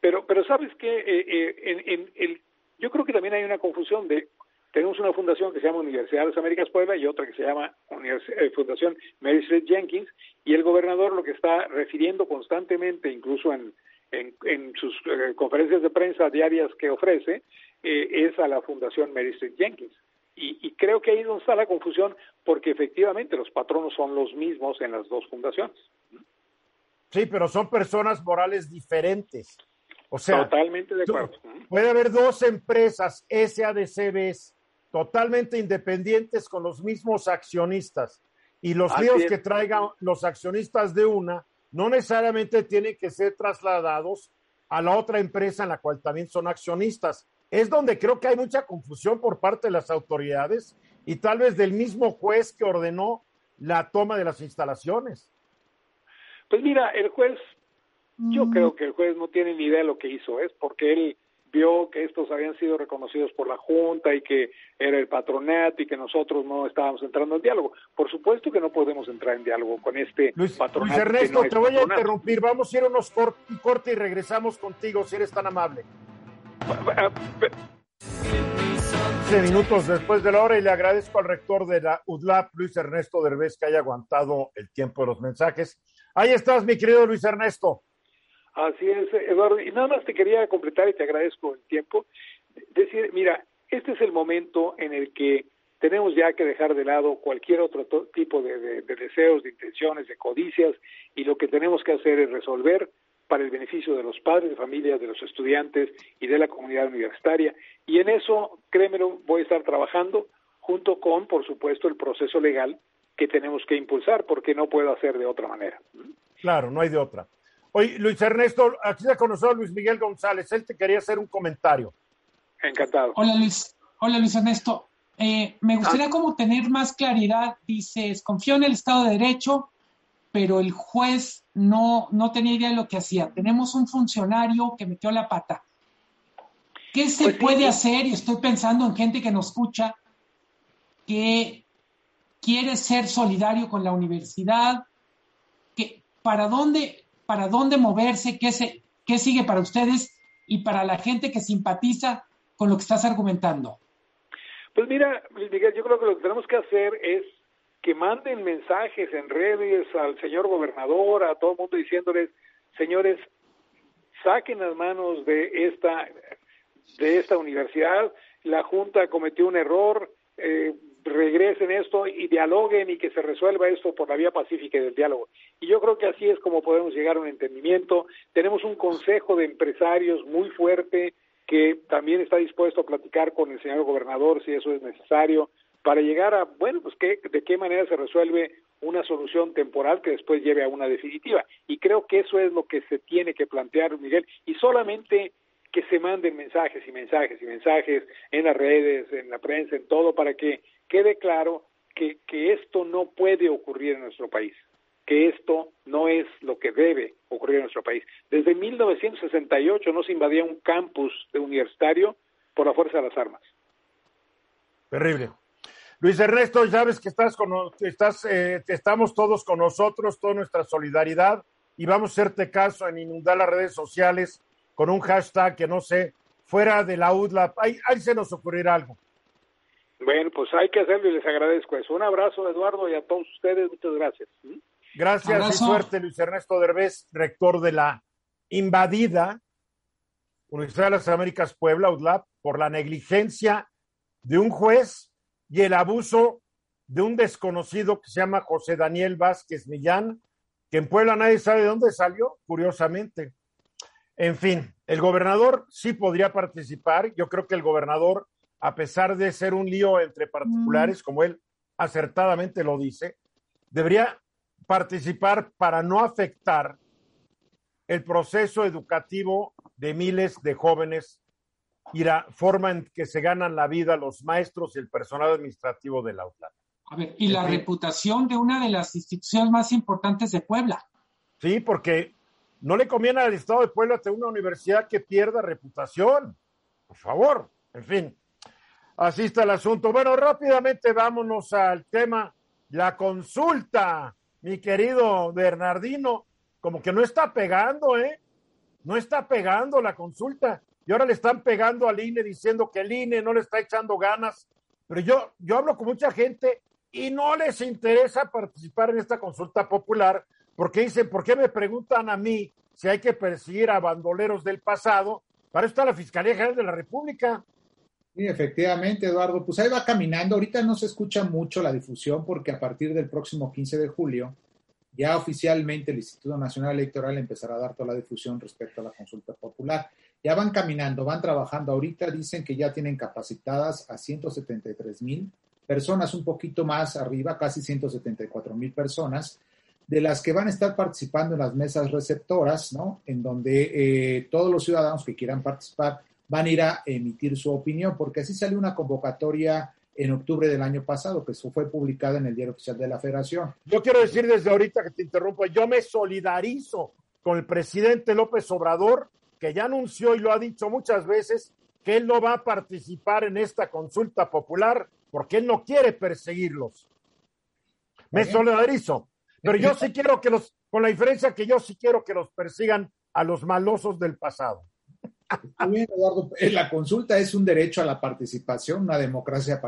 Pero, pero sabes que eh, eh, en, en, el, yo creo que también hay una confusión de tenemos una fundación que se llama Universidad de las Américas Puebla y otra que se llama eh, Fundación Mary Street Jenkins y el gobernador lo que está refiriendo constantemente, incluso en, en, sus eh, conferencias de prensa diarias que ofrece, eh, es a la Fundación Mary Street Jenkins. Y, y, creo que ahí es donde está la confusión, porque efectivamente los patronos son los mismos en las dos fundaciones. Sí, pero son personas morales diferentes. O sea, totalmente de acuerdo. Puede haber dos empresas SADCBs totalmente independientes con los mismos accionistas. Y los líos que traigan los accionistas de una no necesariamente tienen que ser trasladados a la otra empresa en la cual también son accionistas. Es donde creo que hay mucha confusión por parte de las autoridades y tal vez del mismo juez que ordenó la toma de las instalaciones. Pues mira, el juez, yo mm. creo que el juez no tiene ni idea de lo que hizo, es porque él vio que estos habían sido reconocidos por la Junta y que era el patronato y que nosotros no estábamos entrando en diálogo. Por supuesto que no podemos entrar en diálogo con este patronato. Luis Ernesto, te voy a interrumpir. Vamos a ir a unos un corte y regresamos contigo, si eres tan amable. Minutos después de la hora y le agradezco al rector de la UDLAP, Luis Ernesto Derbez, que haya aguantado el tiempo de los mensajes. Ahí estás, mi querido Luis Ernesto. Así es, Eduardo. Y nada más te quería completar y te agradezco el tiempo. Decir, mira, este es el momento en el que tenemos ya que dejar de lado cualquier otro tipo de, deseos, de intenciones, de codicias, y lo que tenemos que hacer es resolver para el beneficio de los padres de familia, de los estudiantes y de la comunidad universitaria. Y en eso, créemelo, voy a estar trabajando junto con, por supuesto, el proceso legal que tenemos que impulsar, porque no puedo hacer de otra manera. Claro, no hay de otra. Oye, Luis Ernesto, aquí se conoció a Luis Miguel González. Él te quería hacer un comentario. Encantado. Hola, Luis. Hola, Luis Ernesto. Eh, me gustaría ah. como tener más claridad. Dices, confío en el Estado de Derecho, pero el juez no, no tenía idea de lo que hacía. Tenemos un funcionario que metió la pata. ¿Qué se pues puede hacer? Y estoy pensando en gente que nos escucha, que quiere ser solidario con la universidad, que para dónde, para dónde moverse, qué, se, qué sigue para ustedes y para la gente que simpatiza con lo que estás argumentando. Pues mira, Miguel, yo creo que lo que tenemos que hacer es que manden mensajes en redes al señor gobernador, a todo el mundo diciéndoles, señores, saquen las manos de esta de esta universidad, la Junta cometió un error, eh, regresen esto y dialoguen y que se resuelva esto por la vía pacífica del diálogo. Y yo creo que así es como podemos llegar a un entendimiento. Tenemos un consejo de empresarios muy fuerte que también está dispuesto a platicar con el señor gobernador si eso es necesario para llegar a, bueno, pues qué, de qué manera se resuelve una solución temporal que después lleve a una definitiva. Y creo que eso es lo que se tiene que plantear, Miguel, y solamente que se manden mensajes y mensajes y mensajes en las redes, en la prensa, en todo, para que quede claro que, que esto no puede ocurrir en nuestro país, que esto no es lo que debe ocurrir en nuestro país. Desde 1968 no se invadía un campus de universitario por la fuerza de las armas. Terrible. Luis Ernesto, sabes que estás con, estás, eh, estamos todos con nosotros, toda nuestra solidaridad y vamos a hacerte caso en inundar las redes sociales con un hashtag que no sé, fuera de la UDLA. Ahí, ahí se nos ocurrirá algo. Bueno, pues hay que hacerlo y les agradezco eso. Un abrazo, Eduardo, y a todos ustedes. Muchas gracias. Gracias y suerte, Luis Ernesto Derbez, rector de la invadida Universidad de las Américas Puebla, UDLAP, por la negligencia de un juez y el abuso de un desconocido que se llama José Daniel Vázquez Millán, que en Puebla nadie sabe de dónde salió, curiosamente. En fin, el gobernador sí podría participar. Yo creo que el gobernador, a pesar de ser un lío entre particulares, como él acertadamente lo dice, debería participar para no afectar el proceso educativo de miles de jóvenes y la forma en que se ganan la vida los maestros y el personal administrativo del aula. A ver, y la reputación de una de las instituciones más importantes de Puebla. Sí, porque no le conviene al Estado de Puebla tener una universidad que pierda reputación. Por favor, en fin. Así está el asunto. Bueno, rápidamente vámonos al tema, la consulta, mi querido Bernardino, como que no está pegando, ¿eh? No está pegando la consulta. Y ahora le están pegando al INE diciendo que el INE no le está echando ganas. Pero yo, yo hablo con mucha gente y no les interesa participar en esta consulta popular porque dicen, ¿por qué me preguntan a mí si hay que perseguir a bandoleros del pasado? Para eso está la Fiscalía General de la República. Sí, efectivamente, Eduardo. Pues ahí va caminando. Ahorita no se escucha mucho la difusión porque a partir del próximo 15 de julio ya oficialmente el Instituto Nacional Electoral empezará a dar toda la difusión respecto a la consulta popular. Ya van caminando, van trabajando. Ahorita dicen que ya tienen capacitadas a 173 mil personas, un poquito más arriba, casi 174 mil personas, de las que van a estar participando en las mesas receptoras, ¿no? En donde eh, todos los ciudadanos que quieran participar van a ir a emitir su opinión, porque así salió una convocatoria en octubre del año pasado, que fue publicada en el Diario Oficial de la Federación. Yo quiero decir desde ahorita que te interrumpo, yo me solidarizo con el presidente López Obrador, que ya anunció y lo ha dicho muchas veces, que él no va a participar en esta consulta popular porque él no quiere perseguirlos. Me solidarizo, pero yo sí quiero que los, con la diferencia que yo sí quiero que los persigan a los malosos del pasado. Bien, Eduardo, eh, la consulta es un derecho a la participación, una democracia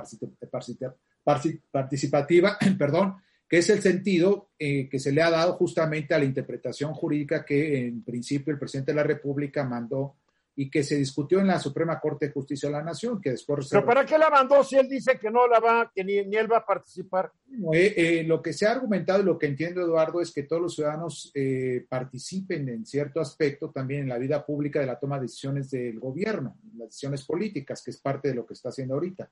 participativa, perdón, que es el sentido eh, que se le ha dado justamente a la interpretación jurídica que en principio el presidente de la República mandó y que se discutió en la Suprema Corte de Justicia de la Nación, que después... ¿Pero para qué la mandó si él dice que no la va, que ni, él va a participar? Eh, eh, lo que se ha argumentado y lo que entiendo, Eduardo, es que todos los ciudadanos eh, participen en cierto aspecto también en la vida pública de la toma de decisiones del gobierno, las decisiones políticas, que es parte de lo que está haciendo ahorita.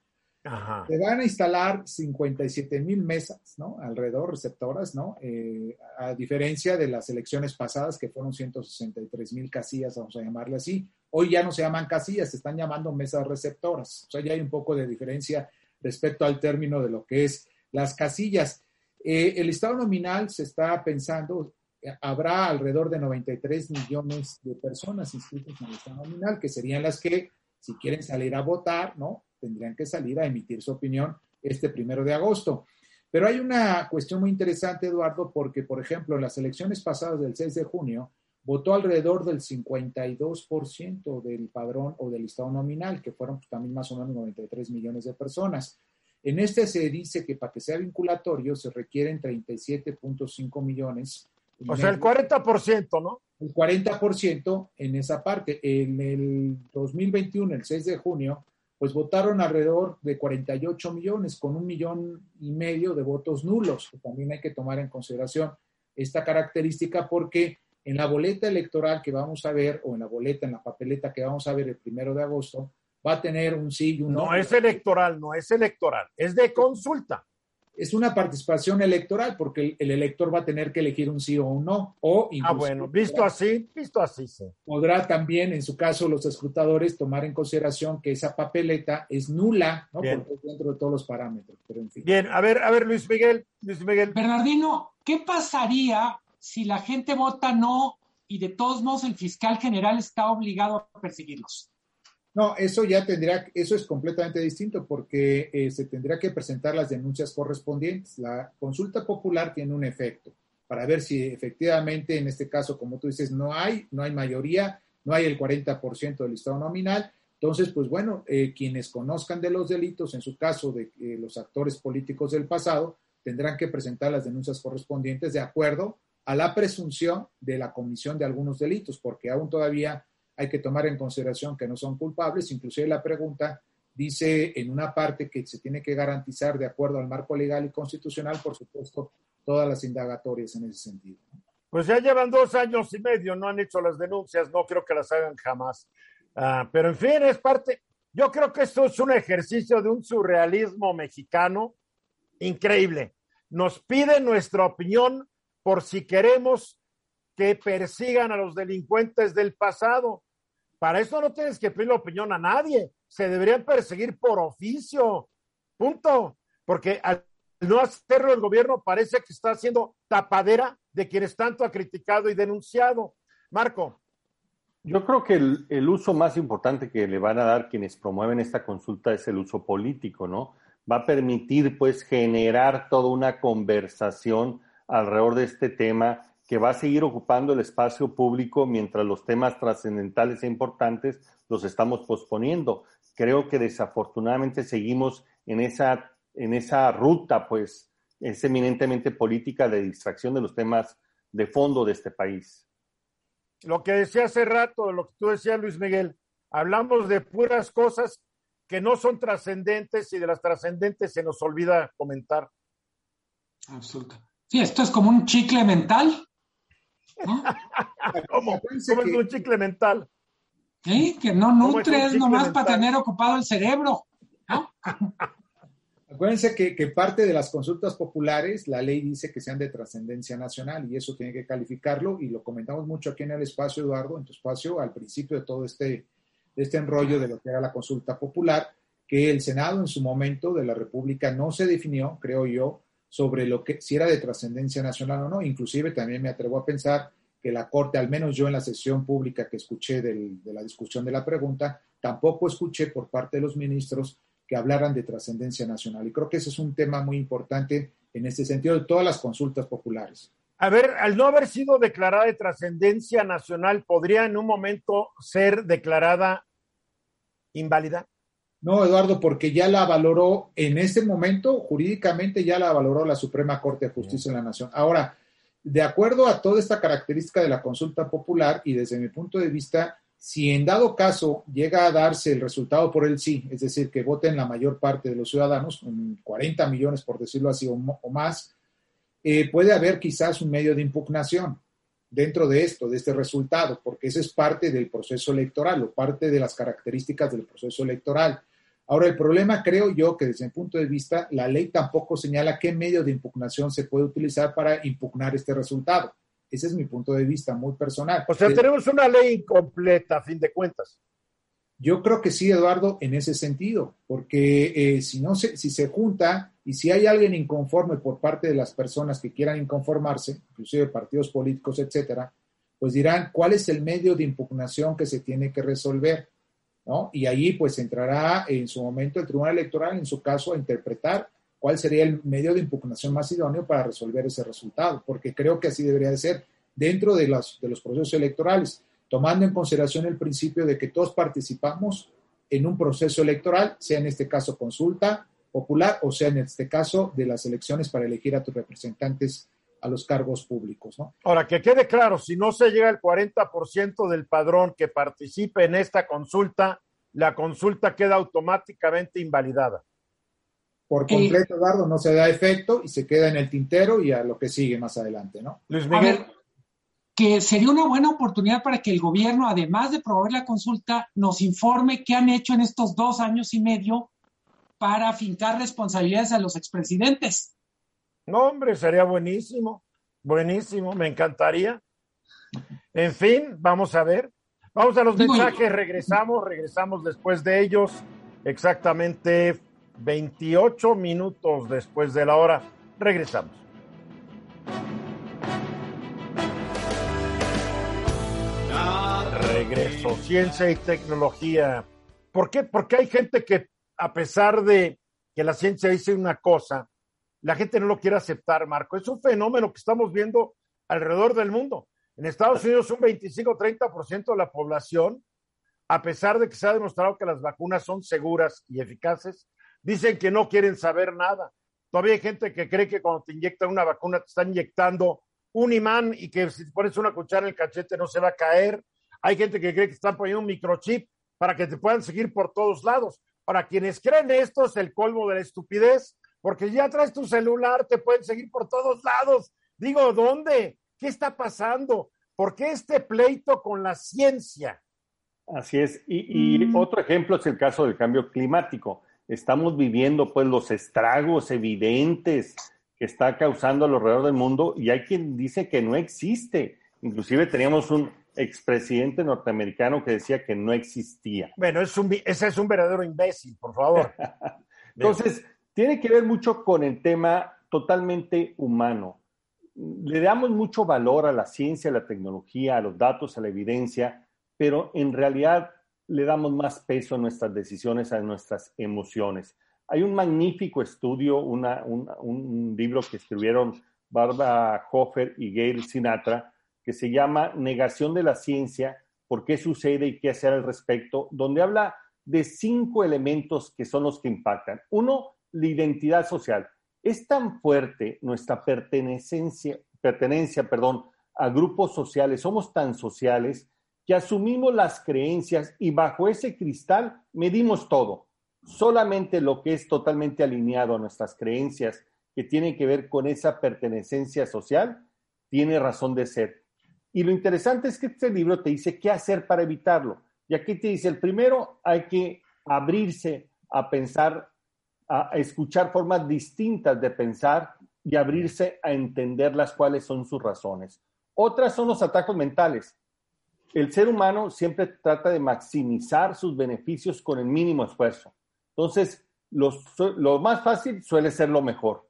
Se van a instalar 57 mil mesas, ¿no? Alrededor, receptoras, ¿no? a diferencia de las elecciones pasadas, que fueron 163 mil casillas, vamos a llamarle así. Hoy ya no se llaman casillas, se están llamando mesas receptoras. O sea, ya hay un poco de diferencia respecto al término de lo que es las casillas. Eh, el estado nominal se está pensando, eh, habrá alrededor de 93 millones de personas inscritas en el estado nominal, que serían las que, si quieren salir a votar, ¿no? Tendrían que salir a emitir su opinión este primero de agosto. Pero hay una cuestión muy interesante, Eduardo, porque, por ejemplo, en las elecciones pasadas del 6 de junio, votó alrededor del 52% del padrón o del listado nominal, que fueron pues, también más o menos 93 millones de personas. En este se dice que para que sea vinculatorio se requieren 37.5 millones. O sea, el 40%, ¿no? El 40% en esa parte. En el 2021, el 6 de junio, pues votaron alrededor de 48 millones, con un millón y medio de votos nulos, que también hay que tomar en consideración esta característica porque en la boleta electoral que vamos a ver, o en la boleta, en la papeleta que vamos a ver el primero de agosto, va a tener un sí y un no. No es electoral, no es electoral, es de consulta. Es una participación electoral porque el, elector va a tener que elegir un sí o un no. O ah, bueno, visto así, visto así, sí. Podrá también, en su caso, los escrutadores tomar en consideración que esa papeleta es nula, ¿no? Porque dentro de todos los parámetros. Pero en fin. Bien, a ver, a ver, Luis Miguel, Luis Miguel. Bernardino, ¿qué pasaría si la gente vota no y de todos modos el fiscal general está obligado a perseguirlos? No, eso ya tendría, eso es completamente distinto porque eh, se tendría que presentar las denuncias correspondientes. La consulta popular tiene un efecto para ver si efectivamente en este caso, como tú dices, no hay, no hay mayoría, no hay el 40% del listado nominal. Entonces, pues bueno, eh, quienes conozcan de los delitos, en su caso de eh, los actores políticos del pasado, tendrán que presentar las denuncias correspondientes de acuerdo a la presunción de la comisión de algunos delitos, porque aún todavía hay que tomar en consideración que no son culpables. Inclusive la pregunta dice en una parte que se tiene que garantizar de acuerdo al marco legal y constitucional, por supuesto, todas las indagatorias en ese sentido. Pues ya llevan dos años y medio, no han hecho las denuncias, no creo que las hagan jamás. Ah, pero en fin, es parte, yo creo que esto es un ejercicio de un surrealismo mexicano increíble. Nos pide nuestra opinión por si queremos que persigan a los delincuentes del pasado. Para eso no tienes que pedir la opinión a nadie. Se deberían perseguir por oficio. Punto. Porque al no hacerlo el gobierno parece que está haciendo tapadera de quienes tanto ha criticado y denunciado. Marco. Yo creo que el, el, uso más importante que le van a dar quienes promueven esta consulta es el uso político, ¿no? Va a permitir, pues, generar toda una conversación alrededor de este tema que va a seguir ocupando el espacio público mientras los temas trascendentales e importantes los estamos posponiendo. Creo que desafortunadamente seguimos en esa, en esa ruta, pues, es eminentemente política de distracción de los temas de fondo de este país. Lo que decía hace rato, lo que tú decías, Luis Miguel, hablamos de puras cosas que no son trascendentes y de las trascendentes se nos olvida comentar. Absolutamente. Sí, esto es como un chicle mental. ¿Cómo? es un chicle mental? Sí, que no nutres nomás para tener ocupado el cerebro. ¿no? Acuérdense que, que, parte de las consultas populares, la ley dice que sean de trascendencia nacional y eso tiene que calificarlo y lo comentamos mucho aquí en el espacio, Eduardo, en tu espacio, al principio de todo este, de este enrollo de lo que era la consulta popular, que el Senado en su momento de la República no se definió, creo yo, sobre lo que si era de trascendencia nacional o no. Inclusive también me atrevo a pensar que la Corte, al menos yo en la sesión pública que escuché de la discusión de la pregunta, tampoco escuché por parte de los ministros que hablaran de trascendencia nacional. Y creo que ese es un tema muy importante en este sentido de todas las consultas populares. A ver, al no haber sido declarada de trascendencia nacional, ¿podría en un momento ser declarada inválida? No, Eduardo, porque ya la valoró en este momento, jurídicamente ya la valoró la Suprema Corte de Justicia de la Nación. Ahora, de acuerdo a toda esta característica de la consulta popular y desde mi punto de vista, si en dado caso llega a darse el resultado por el sí, es decir, que voten la mayor parte de los ciudadanos, 40 millones por decirlo así o, más, eh, puede haber quizás un medio de impugnación dentro de esto, de este resultado, porque eso es parte del proceso electoral o parte de las características del proceso electoral. Ahora, el problema creo yo que desde mi punto de vista, la ley tampoco señala qué medio de impugnación se puede utilizar para impugnar este resultado. Ese es mi punto de vista muy personal. O sea, tenemos una ley incompleta, a fin de cuentas. Yo creo que sí, Eduardo, en ese sentido, porque eh, si no se, si se junta y si hay alguien inconforme por parte de las personas que quieran inconformarse, inclusive partidos políticos, etcétera, pues dirán cuál es el medio de impugnación que se tiene que resolver. Y ahí pues entrará en su momento el Tribunal Electoral, en su caso, a interpretar cuál sería el medio de impugnación más idóneo para resolver ese resultado, porque creo que así debería de ser dentro de los, de los procesos electorales, tomando en consideración el principio de que todos participamos en un proceso electoral, sea en este caso consulta popular o sea en este caso de las elecciones para elegir a tus representantes a los cargos públicos. ¿no? Ahora, que quede claro, si no se llega al 40% del padrón que participe en esta consulta, la consulta queda automáticamente invalidada. Por completo, Eduardo, no se da efecto y se queda en el tintero y a lo que sigue más adelante, ¿no? Luis Miguel. que sería una buena oportunidad para que el gobierno, además de promover la consulta, nos informe qué han hecho en estos dos años y medio para fincar responsabilidades a los expresidentes. No, hombre, sería buenísimo, buenísimo, me encantaría. En fin, vamos a ver. Vamos a los mensajes, regresamos, regresamos después de ellos, exactamente 28 minutos después de la hora. Regresamos. Regreso, ciencia y tecnología. ¿Por qué? Porque hay gente que, a pesar de que la ciencia dice una cosa, la gente no lo quiere aceptar, Marco. Es un fenómeno que estamos viendo alrededor del mundo. En Estados Unidos, un 25-30% de la población, a pesar de que se ha demostrado que las vacunas son seguras y eficaces, dicen que no quieren saber nada. Todavía hay gente que cree que cuando te inyectan una vacuna te están inyectando un imán y que si pones una cuchara en el cachete no se va a caer. Hay gente que cree que están poniendo un microchip para que te puedan seguir por todos lados. Para quienes creen esto es el colmo de la estupidez porque ya traes tu celular, te pueden seguir por todos lados. Digo, ¿dónde? ¿Qué está pasando? ¿Por qué este pleito con la ciencia? Así es. Y, Mm. otro ejemplo es el caso del cambio climático. Estamos viviendo pues los estragos evidentes que está causando alrededor del mundo y hay quien dice que no existe. Inclusive teníamos un expresidente norteamericano que decía que no existía. Bueno, es un, ese es un verdadero imbécil, por favor. Entonces, tiene que ver mucho con el tema totalmente humano. Le damos mucho valor a la ciencia, a la tecnología, a los datos, a la evidencia, pero en realidad le damos más peso a nuestras decisiones, a nuestras emociones. Hay un magnífico estudio, una, un, un libro que escribieron Barbara Hofer y Gail Sinatra, que se llama Negación de la Ciencia, por qué sucede y qué hacer al respecto, donde habla de cinco elementos que son los que impactan. Uno, la identidad social. Es tan fuerte nuestra pertenencia, pertenencia perdón, a grupos sociales, somos tan sociales que asumimos las creencias y bajo ese cristal medimos todo. Solamente lo que es totalmente alineado a nuestras creencias, que tiene que ver con esa pertenencia social, tiene razón de ser. Y lo interesante es que este libro te dice qué hacer para evitarlo. Y aquí te dice, el primero, hay que abrirse a pensar, a escuchar formas distintas de pensar y abrirse a entender las cuales son sus razones. Otras son los atajos mentales. El ser humano siempre trata de maximizar sus beneficios con el mínimo esfuerzo. Entonces, lo más fácil suele ser lo mejor.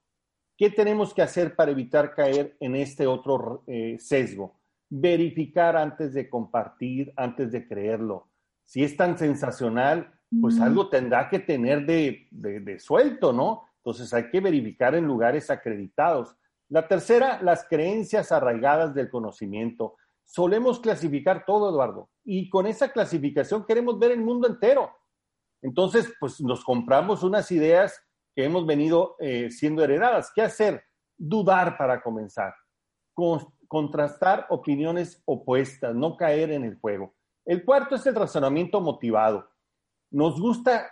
¿Qué tenemos que hacer para evitar caer en este otro eh, sesgo? Verificar antes de compartir, antes de creerlo. Si es tan sensacional, pues algo tendrá que tener de, de, de suelto, ¿no? Entonces hay que verificar en lugares acreditados. La tercera, las creencias arraigadas del conocimiento. Solemos clasificar todo, Eduardo, y con esa clasificación queremos ver el mundo entero. Entonces, pues nos compramos unas ideas que hemos venido eh, siendo heredadas. ¿Qué hacer? Dudar para comenzar. Con, contrastar opiniones opuestas, no caer en el juego. El cuarto es el razonamiento motivado. Nos gusta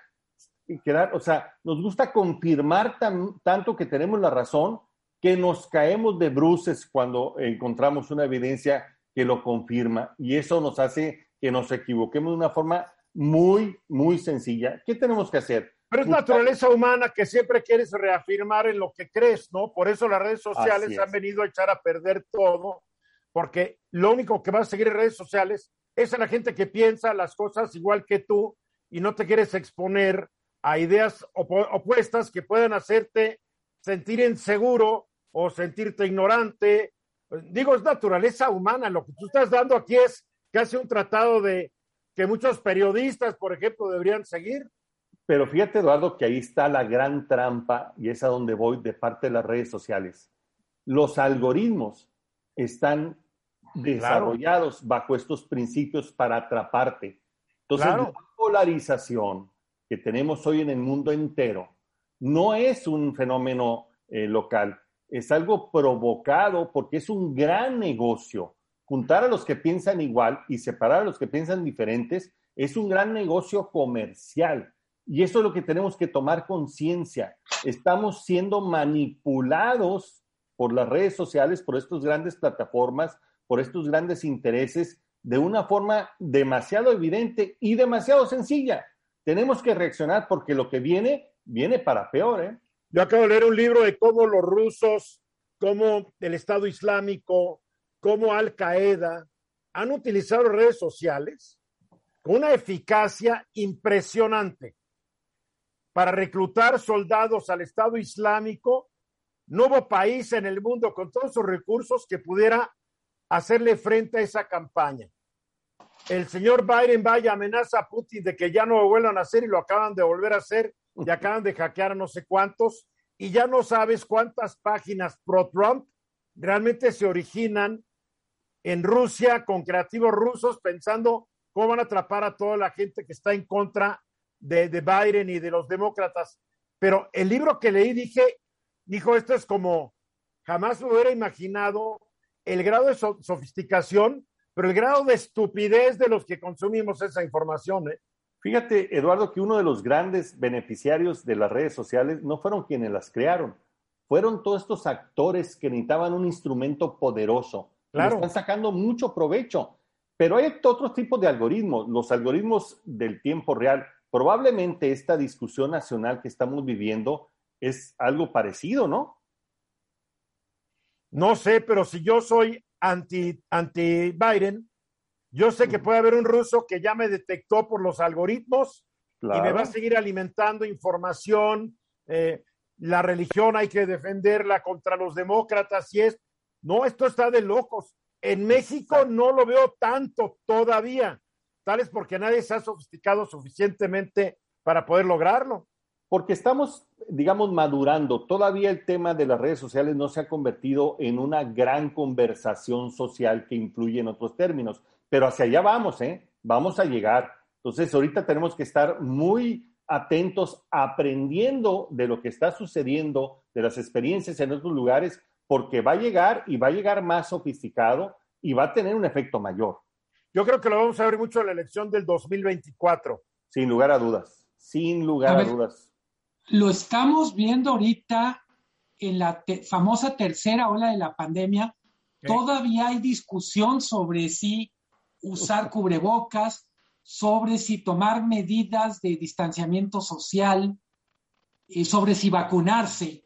quedar, o sea, nos gusta confirmar tan, tanto que tenemos la razón que nos caemos de bruces cuando encontramos una evidencia que lo confirma y eso nos hace que nos equivoquemos de una forma muy, muy sencilla. ¿Qué tenemos que hacer? Pero es naturaleza humana que siempre quieres reafirmar en lo que crees, ¿no? Por eso las redes sociales han venido a echar a perder todo, porque lo único que va a seguir en redes sociales es a la gente que piensa las cosas igual que tú y no te quieres exponer a ideas op opuestas que puedan hacerte sentir inseguro o sentirte ignorante. Digo, es naturaleza humana. Lo que tú estás dando aquí es casi un tratado de que muchos periodistas, por ejemplo, deberían seguir. Pero fíjate, Eduardo, que ahí está la gran trampa y es a donde voy de parte de las redes sociales. Los algoritmos están desarrollados claro. bajo estos principios para atraparte. Entonces, claro. la polarización que tenemos hoy en el mundo entero no es un fenómeno eh, local, es algo provocado porque es un gran negocio. Juntar a los que piensan igual y separar a los que piensan diferentes es un gran negocio comercial. Y eso es lo que tenemos que tomar conciencia. Estamos siendo manipulados por las redes sociales, por estas grandes plataformas, por estos grandes intereses, de una forma demasiado evidente y demasiado sencilla. Tenemos que reaccionar porque lo que viene, viene para peor. ¿eh? Yo acabo de leer un libro de cómo los rusos, cómo el Estado Islámico, cómo Al Qaeda han utilizado redes sociales con una eficacia impresionante para reclutar soldados al Estado Islámico. No hubo país en el mundo con todos sus recursos que pudiera hacerle frente a esa campaña. El señor Biden vaya amenaza a Putin de que ya no lo vuelvan a hacer y lo acaban de volver a hacer y acaban de hackear a no sé cuántos y ya no sabes cuántas páginas pro-Trump realmente se originan en Rusia con creativos rusos pensando cómo van a atrapar a toda la gente que está en contra de, de Biden y de los demócratas. Pero el libro que leí dije, dijo, esto es como jamás hubiera imaginado el grado de so sofisticación, pero el grado de estupidez de los que consumimos esa información. ¿eh? Fíjate, Eduardo, que uno de los grandes beneficiarios de las redes sociales no fueron quienes las crearon, fueron todos estos actores que necesitaban un instrumento poderoso. Claro. están sacando mucho provecho. Pero hay otros tipos de algoritmos, los algoritmos del tiempo real. Probablemente esta discusión nacional que estamos viviendo es algo parecido, ¿no? No sé, pero si yo soy anti, anti Biden, yo sé que puede haber un ruso que ya me detectó por los algoritmos y me va a seguir alimentando información. Eh, la religión hay que defenderla contra los demócratas y es. No, esto está de locos. En México no lo veo tanto todavía, tal es porque nadie se ha sofisticado suficientemente para poder lograrlo. Porque estamos, digamos, madurando. Todavía el tema de las redes sociales no se ha convertido en una gran conversación social que influye en otros términos. Pero hacia allá vamos, ¿eh? Vamos a llegar. Entonces, ahorita tenemos que estar muy atentos, aprendiendo de lo que está sucediendo, de las experiencias en otros lugares, porque va a llegar y va a llegar más sofisticado y va a tener un efecto mayor. Yo creo que lo vamos a ver mucho en la elección del 2024. Sin lugar a dudas, sin lugar a, dudas. Lo estamos viendo ahorita en la famosa tercera ola de la pandemia. Todavía hay discusión sobre si usar cubrebocas, sobre si tomar medidas de distanciamiento social, y sobre si vacunarse.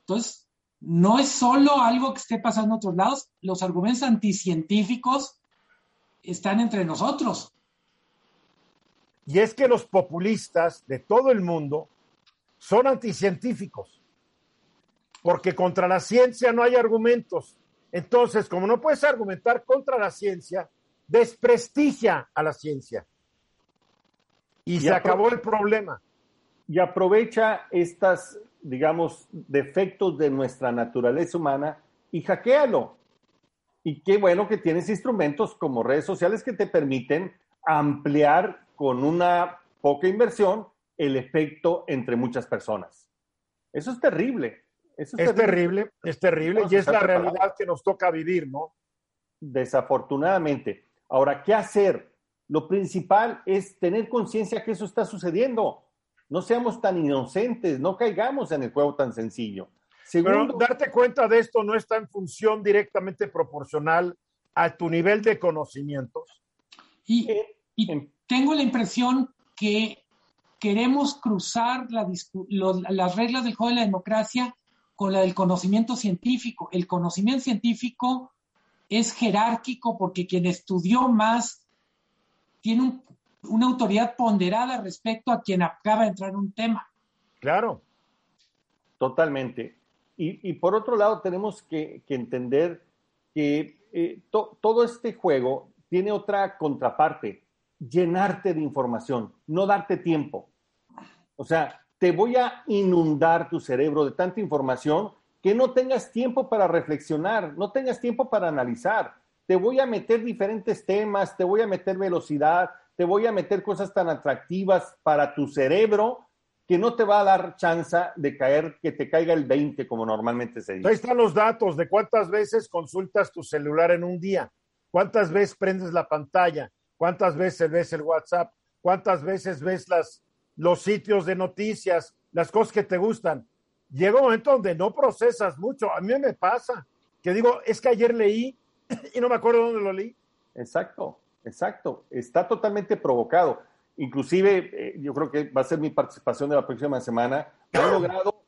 Entonces, no es solo algo que esté pasando en otros lados, los argumentos anticientíficos están entre nosotros. Y es que los populistas de todo el mundo son anticientíficos, porque contra la ciencia no hay argumentos. Entonces, como no puedes argumentar contra la ciencia, desprestigia a la ciencia. Y, se acabó el problema. Y aprovecha estas digamos, defectos de nuestra naturaleza humana y hackealo. Y qué bueno que tienes instrumentos como redes sociales que te permiten ampliar con una poca inversión el efecto entre muchas personas. Eso es terrible. Eso es, terrible. es terrible y es la realidad que nos toca vivir, ¿no? Desafortunadamente. Ahora, ¿qué hacer? Lo principal es tener conciencia que eso está sucediendo. No seamos tan inocentes, no caigamos en el juego tan sencillo. Segundo, Pero darte cuenta de esto no está en función directamente proporcional a tu nivel de conocimientos. Y, tengo la impresión que queremos cruzar las reglas del juego de la democracia con la del conocimiento científico. El conocimiento científico es jerárquico porque quien estudió más tiene un una autoridad ponderada respecto a quien acaba de entrar en un tema. Claro. Totalmente. Y, por otro lado, tenemos que, entender que eh, todo este juego tiene otra contraparte, llenarte de información, no darte tiempo. O sea, te voy a inundar tu cerebro de tanta información que no tengas tiempo para reflexionar, no tengas tiempo para analizar. Te voy a meter diferentes temas, te voy a meter velocidad, te voy a meter cosas tan atractivas para tu cerebro que no te va a dar chance de caer, que te caiga el 20 como normalmente se dice. Ahí están los datos de cuántas veces consultas tu celular en un día, cuántas veces prendes la pantalla, cuántas veces ves el WhatsApp, cuántas veces ves las, los sitios de noticias, las cosas que te gustan. Llega un momento donde no procesas mucho. A mí me pasa que digo, es que ayer leí y no me acuerdo dónde lo leí. Exacto. Exacto, está totalmente provocado. Inclusive, eh, yo creo que va a ser mi participación de la próxima semana. Han logrado